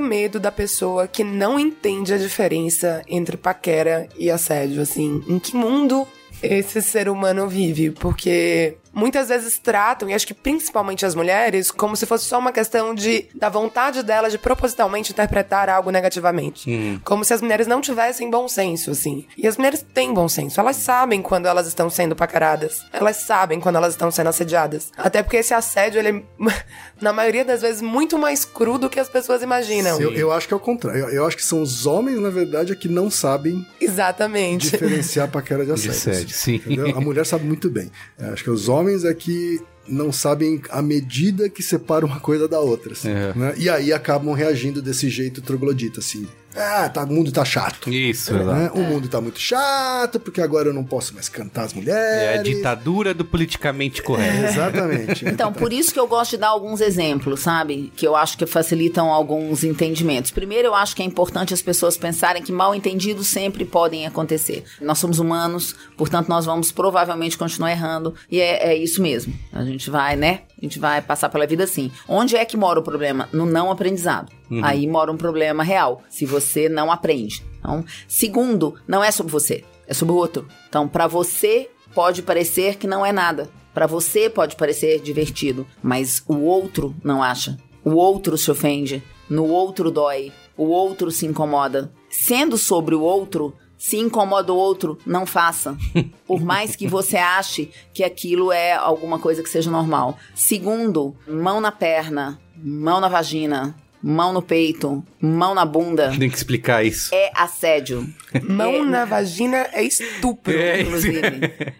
medo da pessoa que não entende a diferença entre paquera e assédio, assim. Em que mundo esse ser humano vive, porque muitas vezes tratam, e acho que principalmente as mulheres, como se fosse só uma questão de da vontade delas de propositalmente interpretar algo negativamente. Hum. Como se as mulheres não tivessem bom senso, assim. E as mulheres têm bom senso. Elas sabem quando elas estão sendo pacaradas. Elas sabem quando elas estão sendo assediadas. Até porque esse assédio, ele é, na maioria das vezes, muito mais cru do que as pessoas imaginam. Eu, eu acho que é o contrário. Eu, eu acho que são os homens, na verdade, é que não sabem Exatamente. diferenciar paquera de De assédio. assédio, sim. Entendeu? A mulher sabe muito bem. Eu acho que os homens é que não sabem a medida que separa uma coisa da outra. assim, É. né? E aí acabam reagindo desse jeito troglodita, assim. Ah, tá, o mundo tá chato. Isso, né? exato. O mundo tá muito chato, porque agora eu não posso mais cantar as mulheres. É a ditadura do politicamente correto. Exatamente. Então, por isso que eu gosto de dar alguns exemplos, sabe? Que eu acho que facilitam alguns entendimentos. Primeiro, eu acho que é importante as pessoas pensarem que mal entendidos sempre podem acontecer. Nós somos humanos, portanto, nós vamos provavelmente continuar errando. E é, é isso mesmo. A gente vai, né? A gente vai passar pela vida assim. Onde é que mora o problema? No não aprendizado. Aí mora um problema real. Se você não aprende. Então, segundo, não é sobre você, é sobre o outro. Então, pra você pode parecer que não é nada. Pra você pode parecer divertido, mas o outro não acha. O outro se ofende, no outro dói, o outro se incomoda. Sendo sobre o outro, se incomoda o outro, não faça. Por mais que você ache que aquilo é alguma coisa que seja normal. Segundo, mão na perna, mão na vagina, mão no peito, mão na bunda. Tem que explicar isso. É assédio. Mão É- na vagina é estupro. É, inclusive.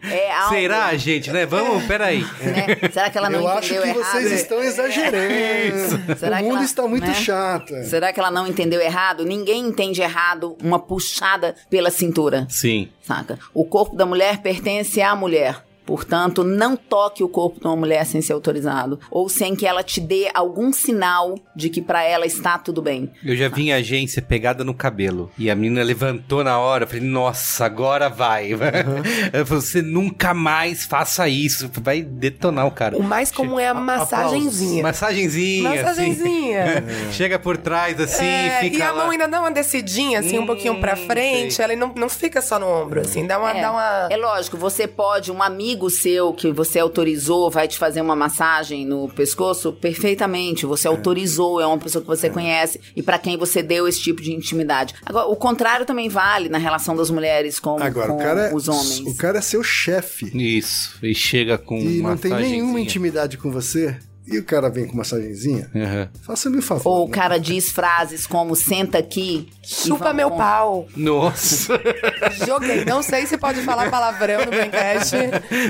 É algo, Será, gente, né? Vamos, peraí. né? Será que ela não eu acho entendeu que errado? vocês estão exagerando. Será o que mundo ela- está muito né? chato. Será que ela não entendeu errado? Ninguém entende errado uma puxada pela cintura, Sim. saca? O corpo da mulher pertence à mulher. Portanto, não toque o corpo de uma mulher sem ser autorizado ou sem que ela te dê algum sinal de que pra ela está tudo bem. Eu já vi em agência pegada no cabelo. E a menina levantou na hora. Eu falei, nossa, agora vai. Você nunca mais faça isso. Vai detonar o cara. O mais comum é a massagenzinha. Massagenzinha. Massagenzinha. Assim. Chega por trás, assim, É, fica e a lá. mão ainda dá uma descidinha, assim, um Hum, pouquinho pra frente. sei. Ela não, não fica só no ombro, assim. Dá uma. É, Dá uma... é lógico, você pode, um amigo seu que você autorizou vai te fazer uma massagem no pescoço, perfeitamente. Você autorizou, é uma pessoa que você conhece e pra quem você deu esse tipo de intimidade. Agora, o contrário também vale na relação das mulheres com, Agora, com o cara, é, os homens. o cara é seu chefe. Isso. E chega com E não tem nenhuma intimidade com você. E o cara vem com massagenzinha. Aham. Faça-me o favor. Ou o né? cara diz frases como senta aqui. Chupa vamos meu com- pau. Nossa. Joguei. Não sei se pode falar palavrão no Braincast.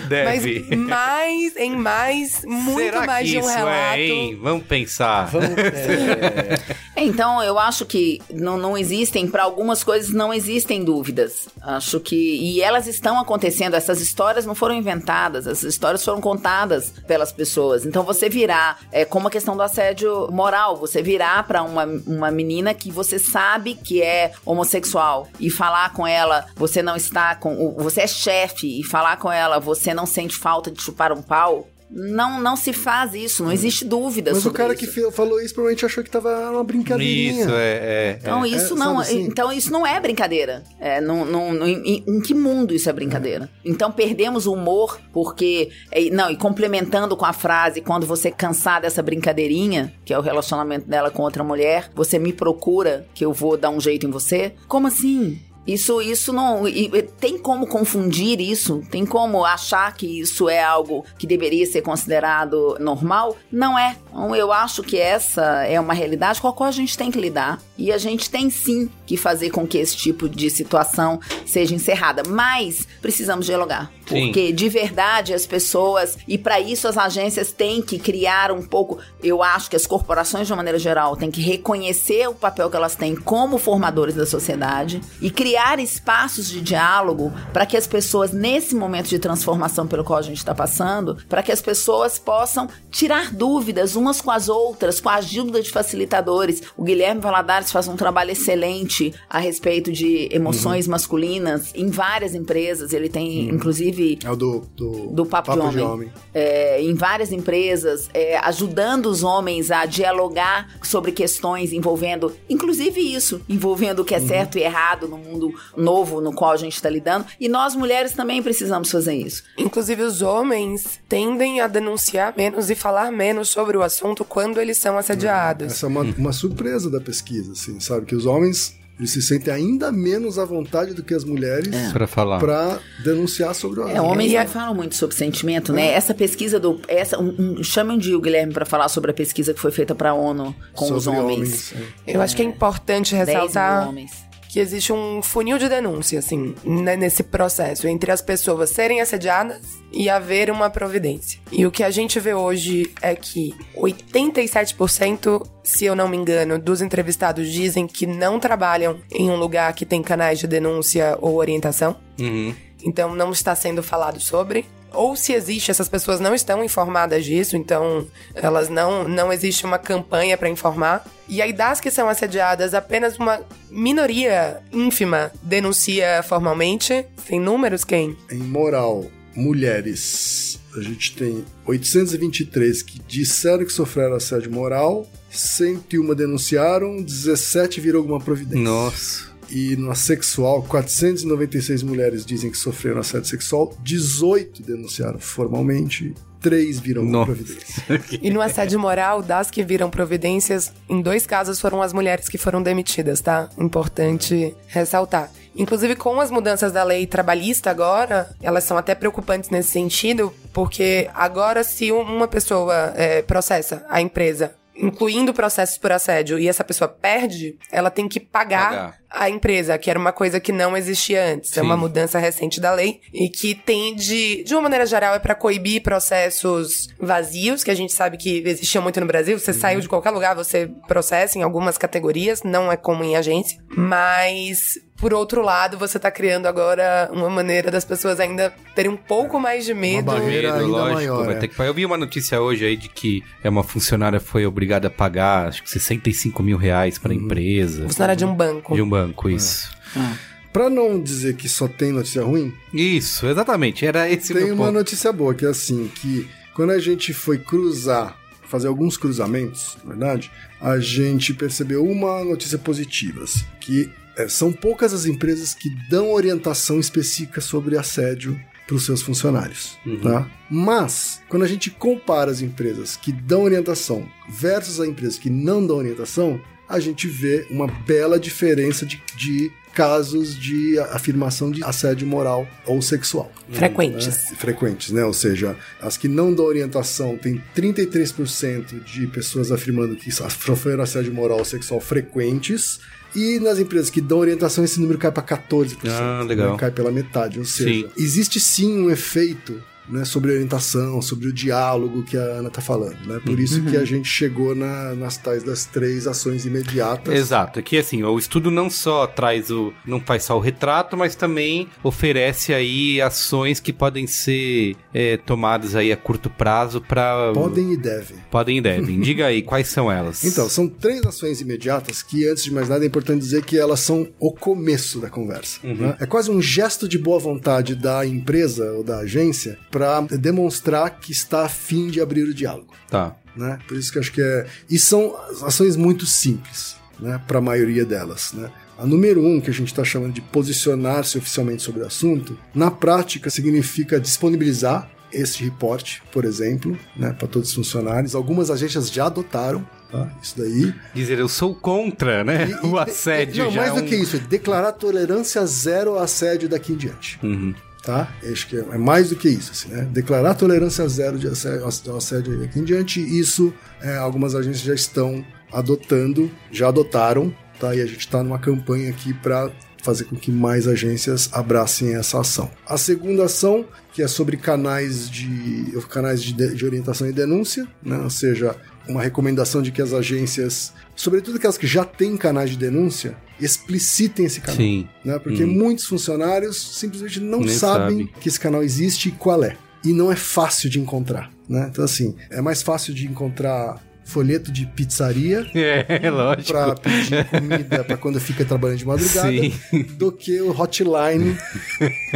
Deve. Mas mais, em mais, muito Será mais que de um isso relato. é, hein? Vamos pensar. É, Então, eu acho que não, não existem, para algumas coisas, não existem dúvidas. Acho que. E elas estão acontecendo, essas histórias não foram inventadas, essas histórias foram contadas pelas pessoas. Então, você virar, é como a questão do assédio moral, você virar para uma, uma menina que você sabe que é homossexual e falar com ela, você não está com. Você é chefe, e falar com ela, você não sente falta de chupar um pau. Não, não se faz isso, não existe dúvida Mas o cara isso. que falou isso provavelmente achou que tava uma brincadeirinha. Isso, é. é, Então, é. isso É, não, assim? então isso não é brincadeira. É, não, não, não- em, em que mundo isso é brincadeira? Então perdemos o humor porque é, não, e complementando com a frase quando você cansar dessa brincadeirinha, que é o relacionamento dela com outra mulher, você me procura que eu vou dar um jeito em você? Como assim? Isso, isso não. tem como confundir isso? Tem como achar que isso é algo que deveria ser considerado normal? Não é. Então, eu acho que essa é uma realidade com a qual a gente tem que lidar. E a gente tem sim que fazer com que esse tipo de situação seja encerrada. Mas precisamos dialogar. Sim. Porque de verdade as pessoas. E para isso as agências têm que criar um pouco. Eu acho que as corporações, de uma maneira geral, têm que reconhecer o papel que elas têm como formadores da sociedade e criar espaços de diálogo para que as pessoas, nesse momento de transformação pelo qual a gente está passando, para que as pessoas possam tirar dúvidas umas com as outras, com a ajuda de facilitadores. O Guilherme Valadares faz um trabalho excelente a respeito de emoções Uhum. masculinas em várias empresas. Ele tem, inclusive, É o do, do, do Papo, de Homem. É, em várias empresas, é, ajudando os homens a dialogar sobre questões envolvendo, inclusive isso, envolvendo o que é certo e errado no mundo novo no qual a gente está lidando. E nós, mulheres, também precisamos fazer isso. Inclusive, os homens tendem a denunciar menos e falar menos sobre o assunto quando eles são assediados. Essa é uma, uma surpresa da pesquisa, assim, sabe? Que os homens eles se sentem ainda menos à vontade do que as mulheres Pra falar. pra denunciar sobre o É, assunto. homens E a- não falam muito sobre sentimento, né? Essa pesquisa do. Essa, um, um, chame um dia o Guilherme para falar sobre a pesquisa que foi feita para a ONU com os Sobre homens. é. Eu acho que é importante 10 mil ressaltar homens. Que existe um funil de denúncia, assim, né, nesse processo, entre as pessoas serem assediadas e haver uma providência. E o que a gente vê hoje é que 87%, se eu não me engano, dos entrevistados dizem que não trabalham em um lugar que tem canais de denúncia ou orientação. Uhum. Então não está sendo falado sobre. Ou se existe, essas pessoas não estão informadas disso, então elas não não existe uma campanha para informar. E aí das que são assediadas, apenas uma minoria ínfima denuncia formalmente. Tem números quem? Em moral, mulheres, a gente tem 823 que disseram que sofreram assédio moral, 101 denunciaram, 17 viram alguma providência. Nossa. E na sexual, 496 mulheres dizem que sofreram assédio sexual, 18 denunciaram formalmente, 3 viram Nossa. providência. E no assédio moral, das que viram providências, em dois casos foram as mulheres que foram demitidas, tá? Importante ressaltar. Inclusive, com as mudanças da lei trabalhista agora, elas são até preocupantes nesse sentido, porque agora, se uma pessoa é, processa a empresa, incluindo processos por assédio, e essa pessoa perde, ela tem que pagar, Pagar. a empresa, que era uma coisa que não existia antes. É Sim. uma mudança recente da lei e que tende, de uma maneira geral, é para coibir processos vazios, que a gente sabe que existiam muito no Brasil. Você saiu de qualquer lugar, você processa em algumas categorias, não é como em agência. Mas, por outro lado, você tá criando agora uma maneira das pessoas ainda terem um pouco mais de medo. barreira Medo, ainda lógico, maior, vai é. ter que. Eu vi uma notícia hoje aí de que é uma funcionária foi obrigada a pagar, acho que 65 mil reais pra Uhum. empresa. Funcionária de um banco. De um banco, isso. Pra não dizer que só tem notícia ruim, Isso, exatamente. Era esse tem meu uma ponto. notícia boa, que é assim, que quando a gente foi cruzar, fazer alguns cruzamentos, na verdade, a gente percebeu uma notícia positiva, assim, que é, são poucas as empresas que dão orientação específica sobre assédio para os seus funcionários, tá? Mas, quando a gente compara as empresas que dão orientação versus as empresas que não dão orientação, a gente vê uma bela diferença de, de casos de afirmação de assédio moral ou sexual Frequentes. né, frequentes, né? Ou seja, as que não dão orientação tem 33% de pessoas afirmando que sofreram assédio moral ou sexual frequentes. E nas empresas que dão orientação, esse número cai para 14%. Ah, legal. né? Cai pela metade. Ou seja, Sim. existe sim um efeito né, sobre orientação, sobre o diálogo que a Ana tá falando. Né? Por isso Uhum. que a gente chegou na- nas tais das três ações imediatas. Exato, é que assim, o estudo não só traz o. não faz só o retrato, mas também oferece aí ações que podem ser é, tomadas aí a curto prazo para Podem e devem. Podem e devem. Diga aí, quais são elas? Então, são três ações imediatas que, antes de mais nada, é importante dizer que elas são o começo da conversa. né? É quase um gesto de boa vontade da empresa ou da agência para demonstrar que está a fim de abrir o diálogo. Tá. Né? Por isso que acho que é. E são ações muito simples, né? Para a maioria delas, né? A número um, que a gente está chamando de posicionar-se oficialmente sobre o assunto, na prática significa disponibilizar esse reporte, por exemplo, né, para todos os funcionários. Algumas agências já adotaram tá? isso daí. Dizer, eu sou contra, né? E- o assédio Não, já mais é do um- que isso, é declarar tolerância zero ao assédio daqui em diante. Uhum. Tá? Acho que é é mais do que isso, assim, né? Declarar tolerância zero de assédio, assédio daqui em diante, isso é, algumas agências já estão adotando, já adotaram, tá? E a gente está numa campanha aqui para fazer com que mais agências abracem essa ação. A segunda ação, que é sobre canais de canais de, de orientação e denúncia, né? Ou seja, uma recomendação de que as agências, sobretudo aquelas que já têm canais de denúncia, explicitem esse canal Sim. né? Porque muitos funcionários simplesmente não Nem sabem sabe. que esse canal existe e qual é. E não é fácil de encontrar, né? Então, assim, é mais fácil de encontrar folheto de pizzaria É, lógico. pra pedir comida pra quando fica trabalhando de madrugada Sim. do que o hotline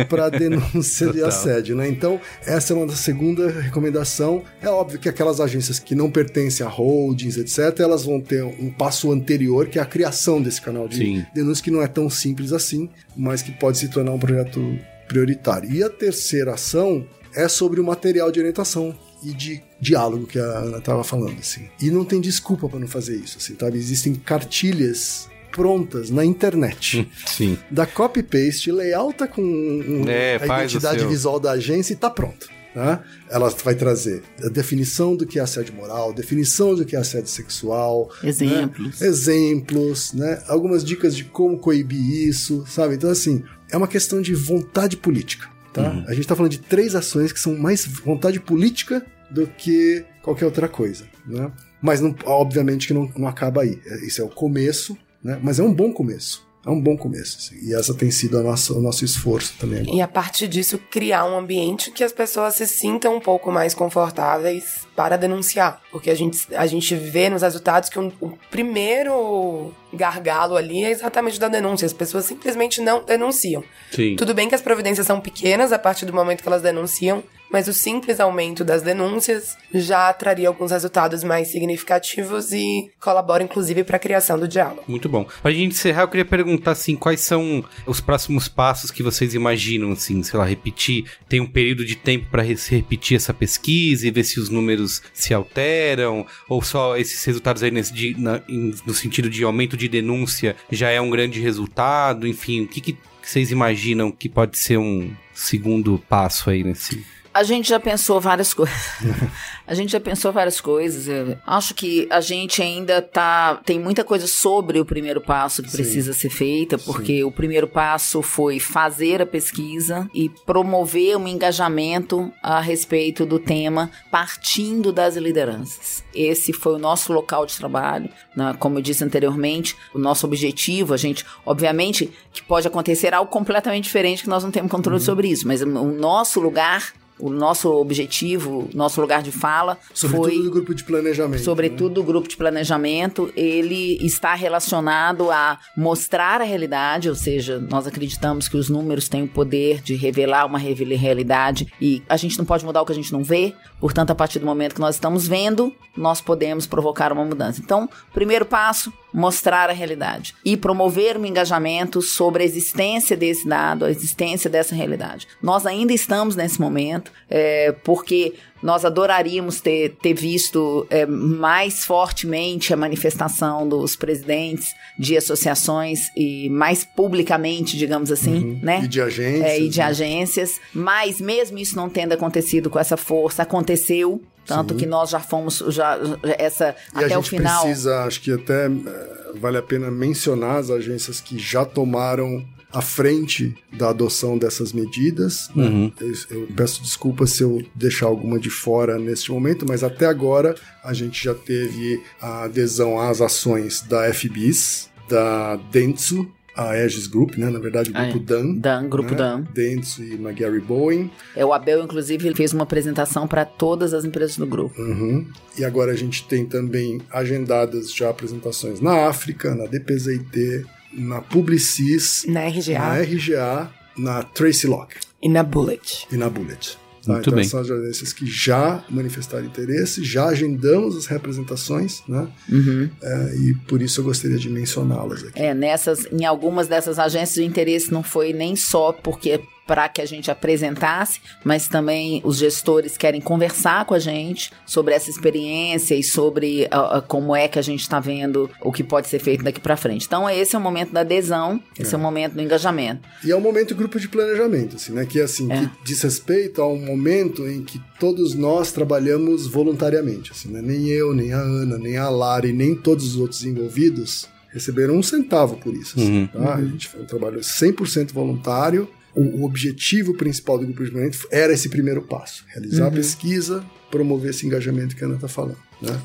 pra denúncia de Total. assédio, né? Então, essa é uma da segunda recomendação. É óbvio que aquelas agências que não pertencem a holdings, etc., elas vão ter um passo anterior, que é a criação desse canal de Sim. denúncia, que não é tão simples assim, mas que pode se tornar um projeto prioritário. E a terceira ação é sobre o material de orientação e de diálogo que a Ana estava falando, assim. E não tem desculpa para não fazer isso, assim, sabe? Existem cartilhas prontas na internet. Sim. da copy-paste, layouta com um- É, a identidade visual da agência e tá pronto. Né? Ela vai trazer a definição do que é assédio moral, definição do que é assédio sexual, Exemplos. né? exemplos, né? algumas dicas de como coibir isso, sabe? Então, assim, é uma questão de vontade política. Tá? Uhum. A gente tá falando de três ações que são mais vontade política do que qualquer outra coisa. Né? Mas, não- obviamente, que não, não acaba aí. É- Isso é o começo, né? mas é um bom começo. É um bom começo. assim. E essa tem sido a nossa, o nosso esforço também. agora. E a partir disso, criar um ambiente que as pessoas se sintam um pouco mais confortáveis para denunciar. Porque a gente, a gente vê nos resultados que um- o primeiro gargalo ali é exatamente da denúncia. As pessoas simplesmente não denunciam. Sim. Tudo bem que as providências são pequenas a partir do momento que elas denunciam, mas o simples aumento das denúncias já traria alguns resultados mais significativos e colabora inclusive para a criação do diálogo. Muito bom. Pra gente encerrar, eu queria perguntar, assim, quais são os próximos passos que vocês imaginam, assim, sei lá, repetir? Tem um período de tempo pra re- se repetir essa pesquisa e ver se os números se alteram? Ou só esses resultados aí nesse de- na- no sentido de aumento de denúncia já é um grande resultado? Enfim, o que, que vocês imaginam que pode ser um segundo passo aí nesse... A gente já pensou várias coisas. a gente já pensou várias coisas. Eu acho que a gente ainda tá. Tem muita coisa sobre o primeiro passo que Sim. precisa ser feita, porque o primeiro passo foi fazer a pesquisa e promover um engajamento a respeito do tema, partindo das lideranças. Esse foi o nosso local de trabalho. né? Como eu disse anteriormente, o nosso objetivo, a gente, obviamente, que pode acontecer algo completamente diferente que nós não temos controle sobre isso, mas o nosso lugar o nosso objetivo, nosso lugar de fala Sobretudo foi do grupo de planejamento. né? sobretudo o grupo de planejamento, ele está relacionado a mostrar a realidade, ou seja, nós acreditamos que os números têm o poder de revelar uma realidade e a gente não pode mudar o que a gente não vê, portanto, a partir do momento que nós estamos vendo, nós podemos provocar uma mudança. Então, primeiro passo, mostrar a realidade e promover um engajamento sobre a existência desse dado, a existência dessa realidade. Nós ainda estamos nesse momento, é, porque nós adoraríamos ter, ter visto é, mais fortemente a manifestação dos presidentes de associações e mais publicamente, digamos assim, né? E de agências. É, e de né? agências, mas mesmo isso não tendo acontecido com essa força, aconteceu. Tanto Sim. que nós já fomos, já, essa, E a até o gente final. precisa, acho que até eh, vale a pena mencionar as agências que já tomaram a frente da adoção dessas medidas. né? Uhum. Eu, eu peço desculpas se eu deixar alguma de fora neste momento, mas até agora a gente já teve a adesão às ações da FBIS, da Dentsu, a Aegis Group, né? Na verdade, o Ah, grupo é. Dan. Dan, Grupo né? Dan. Dentsu e McGarry Boeing. É, o Abel, inclusive, ele fez uma apresentação para todas as empresas do grupo. Uhum. E agora a gente tem também agendadas já apresentações na África, na DPZIT, na Publicis, Na RGA na RGA, na Tracy Lock e na Bullet. e na Bullet. Tá? Muito então bem. são as agências que já manifestaram interesse, já agendamos as representações, né? Uhum. É, e por isso eu gostaria de mencioná-las aqui. É, nessas, em algumas dessas agências, o interesse não foi nem só porque para que a gente apresentasse, mas também os gestores querem conversar com a gente sobre essa experiência e sobre ah, como é que a gente está vendo o que pode ser feito daqui para frente. Então, esse é o momento da adesão, esse é, o momento do engajamento. E é um momento grupo de planejamento, assim, né? Que assim, É. que diz respeito a um momento em que todos nós trabalhamos voluntariamente, assim, né? Nem eu, nem a Ana, nem a Lara e nem todos os outros envolvidos receberam um centavo por isso, assim, Uhum. tá? A gente foi um trabalho 100% voluntário. O, objetivo principal do grupo de planejamento era esse primeiro passo, realizar a pesquisa, promover esse engajamento que a Ana está falando, né?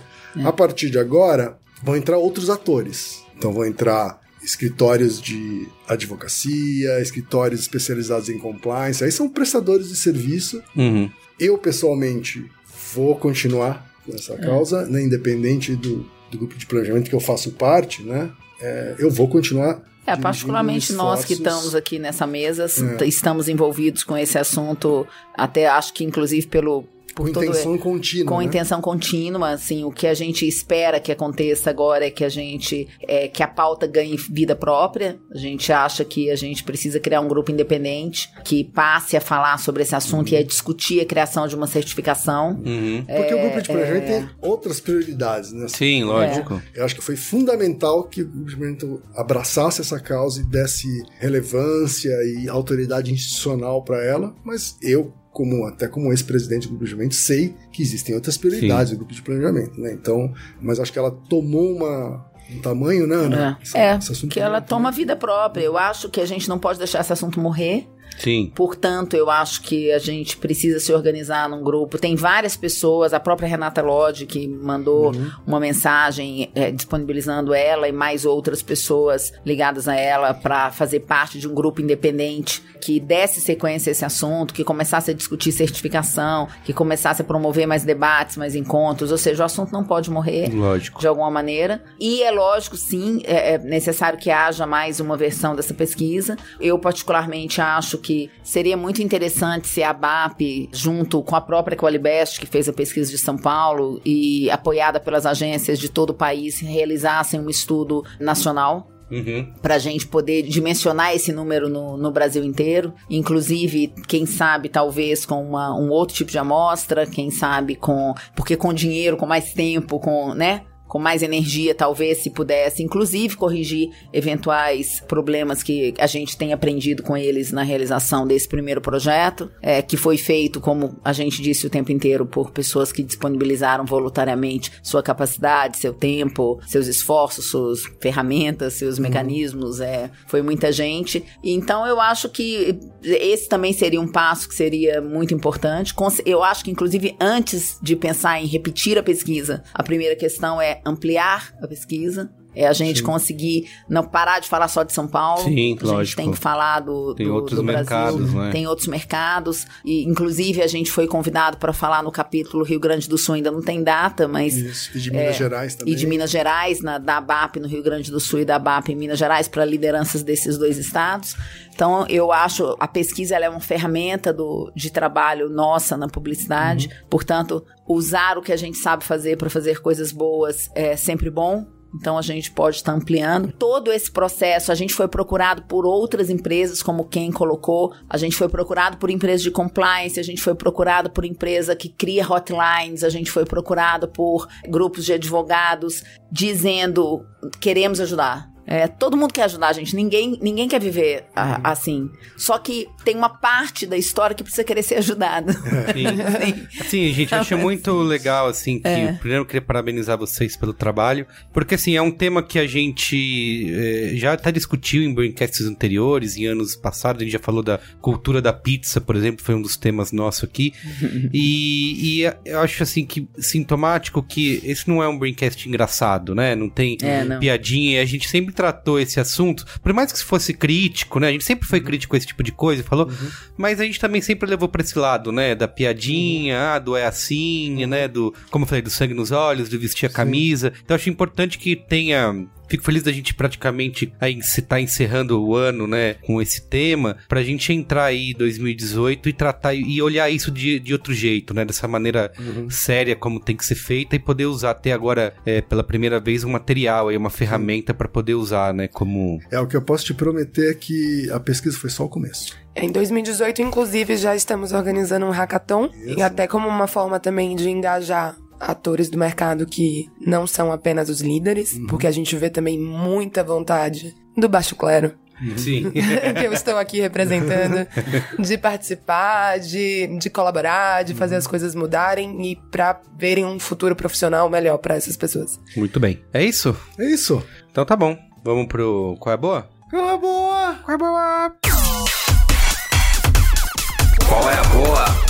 A partir de agora, vão entrar outros atores. Então vão entrar escritórios de advocacia, escritórios especializados em compliance, aí são prestadores de serviço. Uhum. Eu, pessoalmente, vou continuar nessa causa, né, independente do, do grupo de planejamento que eu faço parte, né? É, eu vou continuar é, particularmente nós que estamos aqui nessa mesa, é. estamos envolvidos com esse assunto, até acho que inclusive pelo com intenção contínua. Com né? intenção contínua, assim, o que a gente espera que aconteça agora é que a gente é, que a pauta ganhe vida própria. A gente acha que a gente precisa criar um grupo independente que passe a falar sobre esse assunto uhum. e a discutir a criação de uma certificação. Uhum. É, Porque o grupo de planejamento é... tem outras prioridades, né? Sim, lógico. Eu acho que foi fundamental que o grupo de planejamento abraçasse essa causa e desse relevância e autoridade institucional para ela, mas eu como até como ex-presidente do grupo de planejamento, sei que existem outras prioridades Sim. do grupo de planejamento, né? Então, mas acho que ela tomou uma um tamanho, né, Ana? É, essa, é que ela toma vida própria. Eu acho que a gente não pode deixar esse assunto morrer. Sim. Portanto, eu acho que a gente precisa se organizar num grupo. Tem várias pessoas, a própria Renata Lodge, que mandou uhum. uma mensagem é, disponibilizando ela e mais outras pessoas ligadas a ela para fazer parte de um grupo independente que desse sequência a esse assunto, que começasse a discutir certificação, que começasse a promover mais debates, mais encontros. Ou seja, o assunto não pode morrer lógico. de alguma maneira. E é lógico, sim, é, é necessário que haja mais uma versão dessa pesquisa. Eu, particularmente, acho que que seria muito interessante se a BAP, junto com a própria Qualibest, que fez a pesquisa de São Paulo, e apoiada pelas agências de todo o país, realizassem um estudo nacional Uhum. Para a gente poder dimensionar esse número no, no, Brasil inteiro. Inclusive, quem sabe, talvez com uma, um outro tipo de amostra, quem sabe com. Porque com dinheiro, com mais tempo, com. né? Com mais energia, talvez, se pudesse, inclusive corrigir eventuais problemas que a gente tem aprendido com eles na realização desse primeiro projeto, é, que foi feito, como a gente disse o tempo inteiro, por pessoas que disponibilizaram voluntariamente sua capacidade, seu tempo, seus esforços, suas ferramentas, seus uhum. mecanismos. É, foi muita gente. Então, eu acho que esse também seria um passo que seria muito importante. Eu acho que, inclusive, antes de pensar em repetir a pesquisa, a primeira questão é ampliar a pesquisa. É a gente Sim. conseguir não parar de falar só de São Paulo. Sim, a lógico. gente tem que falar do, tem do, outros do mercados, Brasil. Tem outros mercados. E, inclusive, a gente foi convidado para falar no capítulo Rio Grande do Sul, ainda não tem data, mas. Isso. E de Minas é, Gerais também. E de Minas Gerais, na, da BAP no Rio Grande do Sul e da BAP em Minas Gerais, para lideranças desses dois estados. Então, eu acho a pesquisa é uma ferramenta do, de trabalho nossa na publicidade. Uhum. Portanto, usar o que a gente sabe fazer para fazer coisas boas é sempre bom. Então a gente pode estar ampliando todo esse processo. A gente foi procurado por outras empresas, como quem colocou. A gente foi procurado por empresas de compliance. A gente foi procurado por empresa que cria hotlines. A gente foi procurado por grupos de advogados dizendo queremos ajudar. É, todo mundo quer ajudar a gente, ninguém, ninguém quer viver a, uhum. assim. Só que tem uma parte da história que precisa querer ser ajudada. Sim, assim, gente, eu achei muito legal, assim, que é. primeiro eu queria parabenizar vocês pelo trabalho, porque, assim, é um tema que a gente é, já até discutiu em broadcasts anteriores, em anos passados, a gente já falou da cultura da pizza, por exemplo, foi um dos temas nossos aqui, e, e, eu acho, assim, que sintomático que esse não é um braincast engraçado, né? Não tem é, não. piadinha, e a gente sempre tratou esse assunto, por mais que fosse crítico, né? A gente sempre foi crítico com esse tipo de coisa, falou, uhum. mas a gente também sempre levou pra esse lado, né? Da piadinha, uhum. ah, do é assim, né? Do, como eu falei, do sangue nos olhos, do vestir a camisa. Sim. Então acho importante que tenha Fico feliz da gente praticamente aí tá encerrando o ano, né, com esse tema, pra gente entrar aí 2018 e tratar e olhar isso de, de outro jeito, né, dessa maneira uhum. séria como tem que ser feita e poder usar até agora é, pela primeira vez um material aí, uma ferramenta para poder usar, né, como É o que eu posso te prometer é que a pesquisa foi só o começo. Em 2018, inclusive, já estamos organizando um hackathon Isso. e até como uma forma também de engajar atores do mercado que não são apenas os líderes, uhum. porque a gente vê também muita vontade do baixo clero. Sim. que eu estou aqui representando, de participar, de, de colaborar, de fazer as coisas mudarem e para verem um futuro profissional melhor para essas pessoas. Muito bem. É isso? É isso. Então tá bom. Vamos pro Qual é Boa? Qual é Boa? Qual é Boa? Qual é a Boa?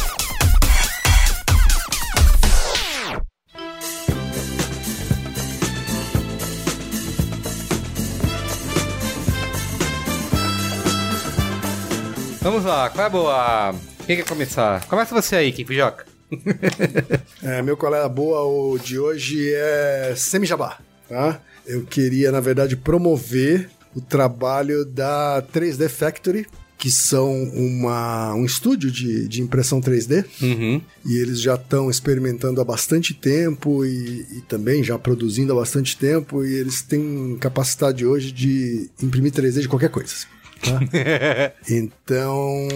Vamos lá, qual é a boa? Quem quer começar? Começa você aí, Kim Pijoca. É, meu colega boa o de hoje é Semijabá, tá? Eu queria, na verdade, promover o trabalho da 3D Factory, que são uma, um estúdio de, de impressão 3D. Uhum. E eles já estão experimentando há bastante tempo e, e também já produzindo há bastante tempo. E eles têm capacidade hoje de imprimir 3D de qualquer coisa. Tá? então,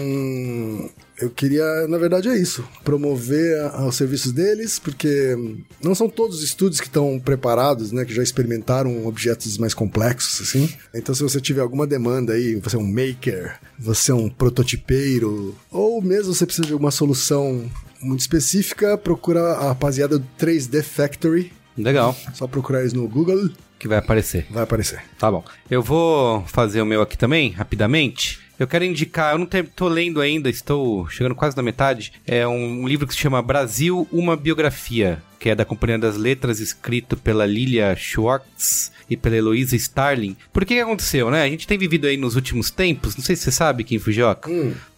eu queria, na verdade, é isso: promover a- os serviços deles, porque não são todos os estúdios que estão preparados, né? Que já experimentaram objetos mais complexos, assim. Então, se você tiver alguma demanda aí, você é um maker, você é um prototipeiro, ou mesmo você precisa de alguma solução muito específica, procura a rapaziada do 3D Factory. Legal. Só procurar eles no Google, Que vai aparecer. vai aparecer. Tá bom. Eu vou fazer o meu aqui também, rapidamente. Eu quero indicar, eu não tô lendo ainda, estou chegando quase na metade. É um livro que se chama Brasil, uma biografia, que é da Companhia das Letras, escrito pela Lilia Schwartz e pela Heloísa Starling. Por que que aconteceu, né? A gente tem vivido aí nos últimos tempos, não sei se você sabe, Kim Fujioka.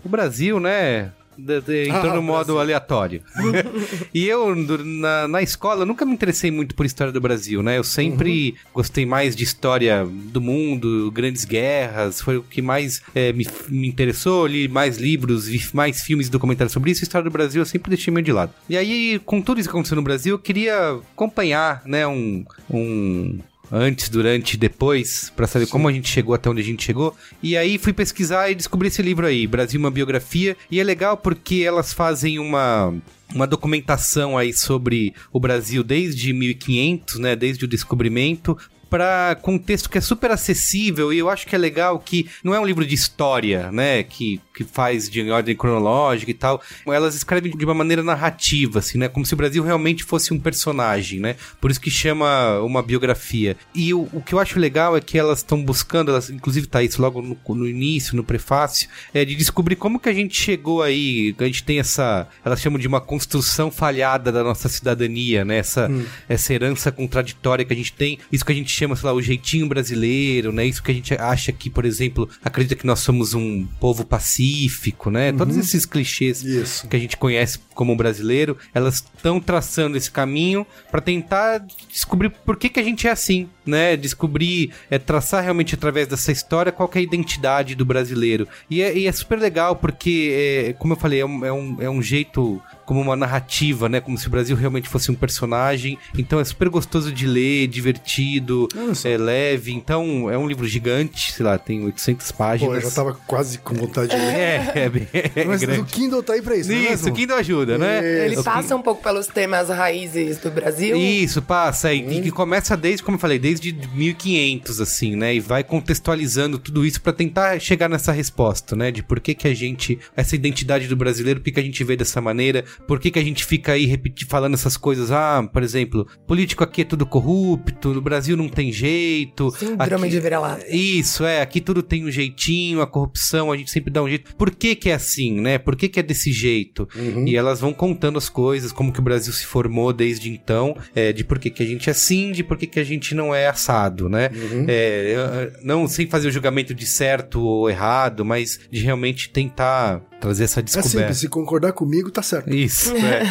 O Brasil, né? De- de- entrou Ah, no modo Brasil. aleatório. e eu, na, na escola, nunca me interessei muito por história do Brasil, né? Eu sempre gostei mais de história do mundo, grandes guerras, foi o que mais eh, me, me interessou. Li mais livros, vi mais filmes e documentários sobre isso. História do Brasil eu sempre deixei meio de lado. E aí, com tudo isso que aconteceu no Brasil, eu queria acompanhar, né, um. um Antes, durante e depois, pra saber como a gente chegou até onde a gente chegou. E aí fui pesquisar e descobri esse livro aí, Brasil, uma biografia. E é legal porque elas fazem uma uma documentação aí sobre o Brasil desde 1500, né, desde o descobrimento, para com um texto que é super acessível e eu acho que é legal que não é um livro de história, né, que, que faz de ordem cronológica e tal. Elas escrevem de uma maneira narrativa, assim, né, como se o Brasil realmente fosse um personagem, né, por isso que chama uma biografia. E o, o que eu acho legal é que elas estão buscando, elas, inclusive tá isso logo no, no início, no prefácio, é de descobrir como que a gente chegou aí, a gente tem essa, elas chamam de uma construção falhada da nossa cidadania, né, essa, essa herança contraditória que a gente tem, isso que a gente chama, sei lá, o jeitinho brasileiro, né, isso que a gente acha que, por exemplo, acredita que nós somos um povo pacífico, né, todos esses clichês Isso. que a gente conhece como brasileiro, elas estão traçando esse caminho para tentar descobrir por que, que a gente é assim, né? Descobrir, é, traçar realmente através dessa história qual que é a identidade do brasileiro. E é, e é super legal porque, é, como eu falei, é um, é, um, é um jeito como uma narrativa, né? Como se o Brasil realmente fosse um personagem. Então é super gostoso de ler, divertido, é leve. Então é um livro gigante, sei lá, tem 800 páginas. Pô, eu já tava quase com vontade de ler. É, é bem é Mas grande. o Kindle tá aí pra isso, é Isso, mesmo? o Kindle ajuda, né? Ele passa um pouco pelos temas raízes do Brasil. Isso, passa. E, e que começa desde, como eu falei, desde 1500, assim, né? E vai contextualizando tudo isso pra tentar chegar nessa resposta, né? De por que que a gente... Essa identidade do brasileiro, por que que a gente vê dessa maneira? Por que que a gente fica aí repeti- falando essas coisas? Ah, por exemplo, político aqui é tudo corrupto, no Brasil não tem jeito. Síndrome aqui- de vira-lata. Isso, é. Aqui tudo tem um jeitinho, a corrupção, a gente sempre dá um jeito. Por que que é assim, né? Por que que é desse jeito? E elas vão contando as coisas, como que o Brasil se formou desde então, é, de por que que a gente é assim, de por que que a gente não é assado, né? É, eu- eu- não sem fazer o julgamento de certo ou errado, mas de realmente tentar trazer essa É descoberta. simples, se concordar comigo, tá certo. Isso, é.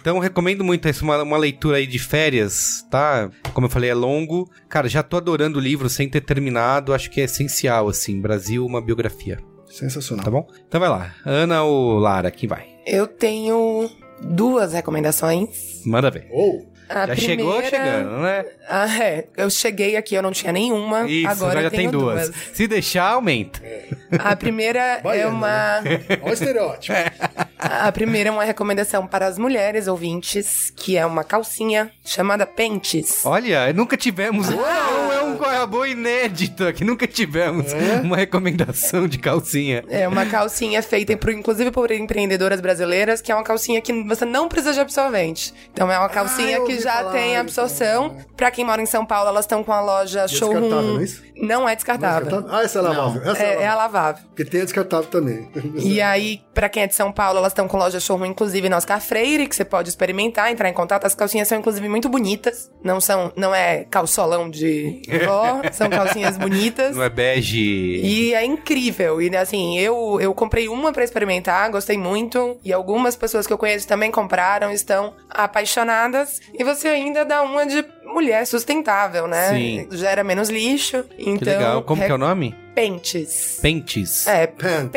Então recomendo muito isso, uma, uma leitura aí de férias, tá? Como eu falei, é longo. Cara, já tô adorando o livro sem ter terminado, acho que é essencial, assim. Brasil, uma biografia, Sensacional. tá bom? Então vai lá. Ana ou Lara, quem vai? Eu tenho duas recomendações. Manda ver. Ou, A já chegou primeira- chegando, né? Ah, é. Eu cheguei aqui, eu não tinha nenhuma. Isso, agora já tem tenho duas. Se deixar, aumenta. A primeira é Baiana, uma. olha o estereótipo. A primeira é uma recomendação para as mulheres ouvintes, que é uma calcinha chamada Pentes. Olha, nunca tivemos. Uau, é um corrabo inédito aqui. Nunca tivemos uma recomendação de calcinha. É uma calcinha feita, por, inclusive por empreendedoras brasileiras, que é uma calcinha que você não precisa de absorvente. Então é uma calcinha Ah, que já falar tem isso. absorção. Pra quem mora em São Paulo, elas estão com a loja E é showroom. descartável, não é isso? Não é descartável. Descartável? Ah, essa é lavável. Essa É, é a lavável. Porque tem a descartável também. E aí, pra quem é de São Paulo, elas estão com loja showroom, inclusive na Oscar Freire, que você pode experimentar, entrar em contato. As calcinhas são, inclusive, muito bonitas. Não são, não é calçolão de só, são calcinhas bonitas. Não é bege. E é incrível. E assim, eu, eu comprei uma pra experimentar, gostei muito. E algumas pessoas que eu conheço também compraram, estão apaixonadas. E você ainda dá uma de mulher sustentável, né? Sim. Gera menos lixo. Então, Que legal. Como que é o nome? Pentes. Pentes. É, Pants.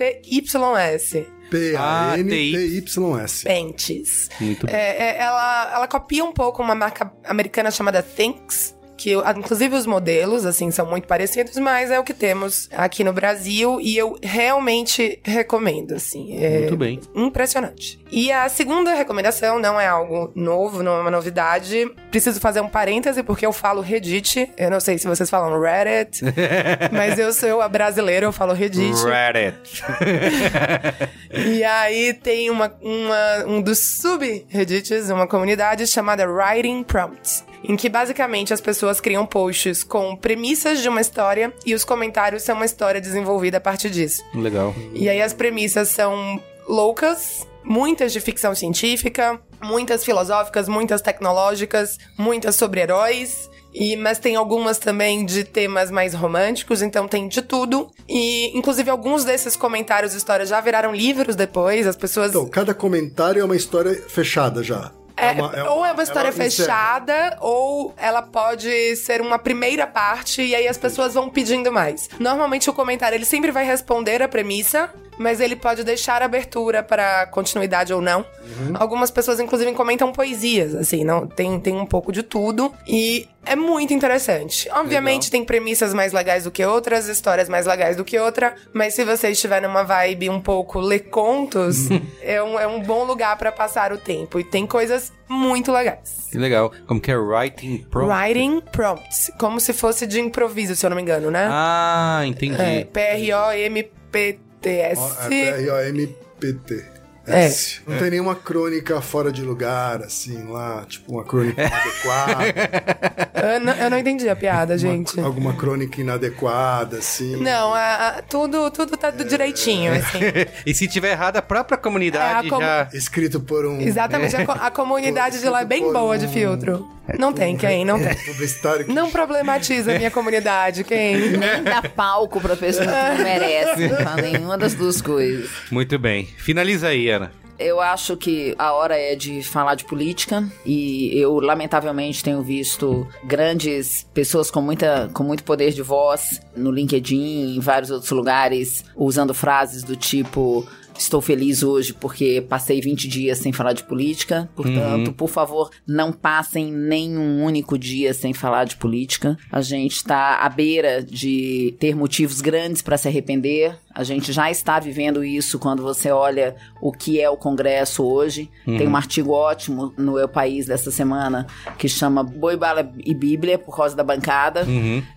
P-A-N-T-Y-S. P-A-N-T-Y-S. Pentes. Muito bom. É, é, ela, ela copia um pouco uma marca americana chamada Thinks. Que inclusive os modelos, assim, são muito parecidos, mas é o que temos aqui no Brasil e eu realmente recomendo, assim. É Muito bem. Impressionante. E a segunda recomendação não é algo novo, não é uma novidade. Preciso fazer um parêntese porque eu falo Reddit. Eu não sei se vocês falam Reddit, mas eu sou a brasileira, eu falo Reddit. Reddit. E aí tem uma, uma- um dos subreddits, uma comunidade chamada Writing Prompts, em que basicamente as pessoas criam posts com premissas de uma história e os comentários são uma história desenvolvida a partir disso. Legal. E aí as premissas são loucas, muitas de ficção científica, muitas filosóficas, muitas tecnológicas, muitas sobre heróis. E, mas tem algumas também de temas mais românticos, então tem de tudo. E, inclusive, alguns desses comentários e histórias já viraram livros depois. As pessoas. Então, cada comentário é uma história fechada já. É, uma- ou é uma história encerra. fechada, ou ela pode ser uma primeira parte e aí as pessoas vão pedindo mais. Normalmente o comentário ele sempre vai responder a premissa, mas ele pode deixar abertura para continuidade ou não. Uhum. Algumas pessoas inclusive comentam poesias, assim, não tem tem um pouco de tudo e é muito interessante. Obviamente tem premissas mais legais do que outras, histórias mais legais do que outra, mas se você estiver numa vibe um pouco ler contos, é, um, é um bom lugar para passar o tempo. E tem coisas muito legais. Que legal. Como que é Writing Prompt? Writing prompts, como se fosse de improviso, se eu não me engano, né? Ah, entendi. é, P-R-O-M-P-T-S. Ó, é P-R-O-M-P-T. É. Não tem nenhuma crônica fora de lugar, assim, lá, tipo uma crônica inadequada. Eu não, eu não entendi a piada, gente. uma- alguma crônica inadequada, assim. Não, a- a- tudo, tudo tá do direitinho, assim. e se tiver errado, a própria comunidade É, a com- já. Escrito por um Exatamente, a, co- a comunidade de lá é bem boa de filtro. Não tem, quem? Não tem. publicitário que Não problematiza a minha comunidade, quem? Nem dá palco pra pessoa que não merece. Fala nenhuma das duas coisas. Muito bem. Finaliza aí, Ana. Eu acho que a hora é de falar de política e eu lamentavelmente tenho visto grandes pessoas com muita com muito poder de voz no LinkedIn, em vários outros lugares, usando frases do tipo Estou feliz hoje porque passei 20 dias sem falar de política. Portanto, por favor, não passem nenhum único dia sem falar de política. A gente está à beira de ter motivos grandes para se arrepender. A gente já está vivendo isso quando você olha o que é o Congresso hoje. Tem um artigo ótimo no Eu País dessa semana que chama Boi, Bala e Bíblia, por causa da bancada,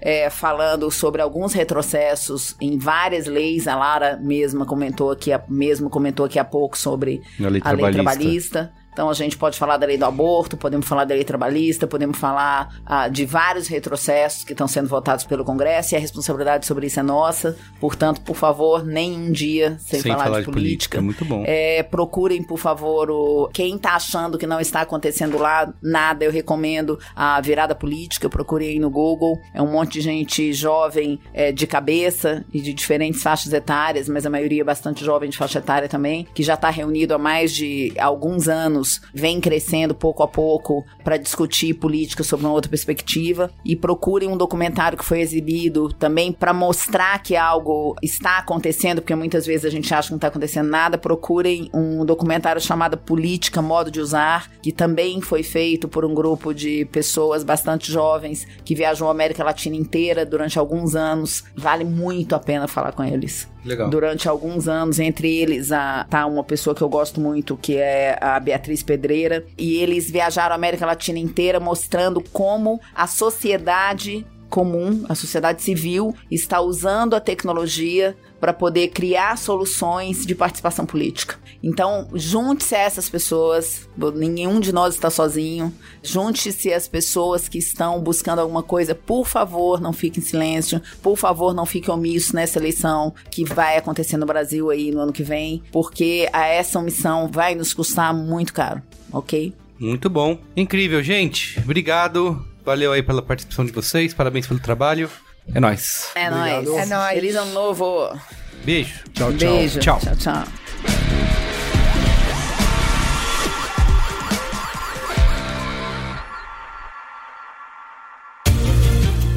é, falando sobre alguns retrocessos em várias leis. A Lara mesma comentou aqui, a- mesmo comentou aqui há pouco sobre Na lei a lei trabalhista. Então a gente pode falar da lei do aborto, podemos falar da lei trabalhista, podemos falar ah, de vários retrocessos que estão sendo votados pelo Congresso e a responsabilidade sobre isso é nossa. Portanto, por favor, nem um dia sem, falar, de, política. Muito bom. É, procurem, por favor, o... quem tá achando que não está acontecendo lá, nada, eu recomendo a virada política, procurem aí no Google. É um monte de gente jovem é, de cabeça e de diferentes faixas etárias, mas a maioria bastante jovem de faixa etária também, que já está reunido há mais de alguns anos, vem crescendo pouco a pouco para discutir política sob uma outra perspectiva. E procurem um documentário que foi exibido também para mostrar que algo está acontecendo, porque muitas vezes a gente acha que não está acontecendo nada. Procurem um documentário chamado Política, Modo de Usar, que também foi feito por um grupo de pessoas bastante jovens que viajou a América Latina inteira durante alguns anos. Vale muito a pena falar com eles Legal. durante alguns anos. Entre eles, a, tá uma pessoa que eu gosto muito, que é a Beatriz Pedreira. E eles viajaram a América Latina inteira mostrando como a sociedade comum, a sociedade civil, está usando a tecnologia para poder criar soluções de participação política. Então, junte-se a essas pessoas, nenhum de nós está sozinho. Junte-se às pessoas que estão buscando alguma coisa. Por favor, não fique em silêncio. Por favor, não fique omisso nessa eleição que vai acontecer no Brasil aí no ano que vem, porque a essa omissão vai nos custar muito caro, ok? Muito bom. Incrível, gente. Obrigado. Valeu aí pela participação de vocês, parabéns pelo trabalho. É nóis. É nóis. É nóis. Feliz ano novo. Beijo. Tchau, tchau. Beijo. Tchau. Tchau, tchau.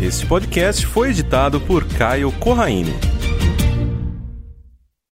Este podcast foi editado por Caio Corraine.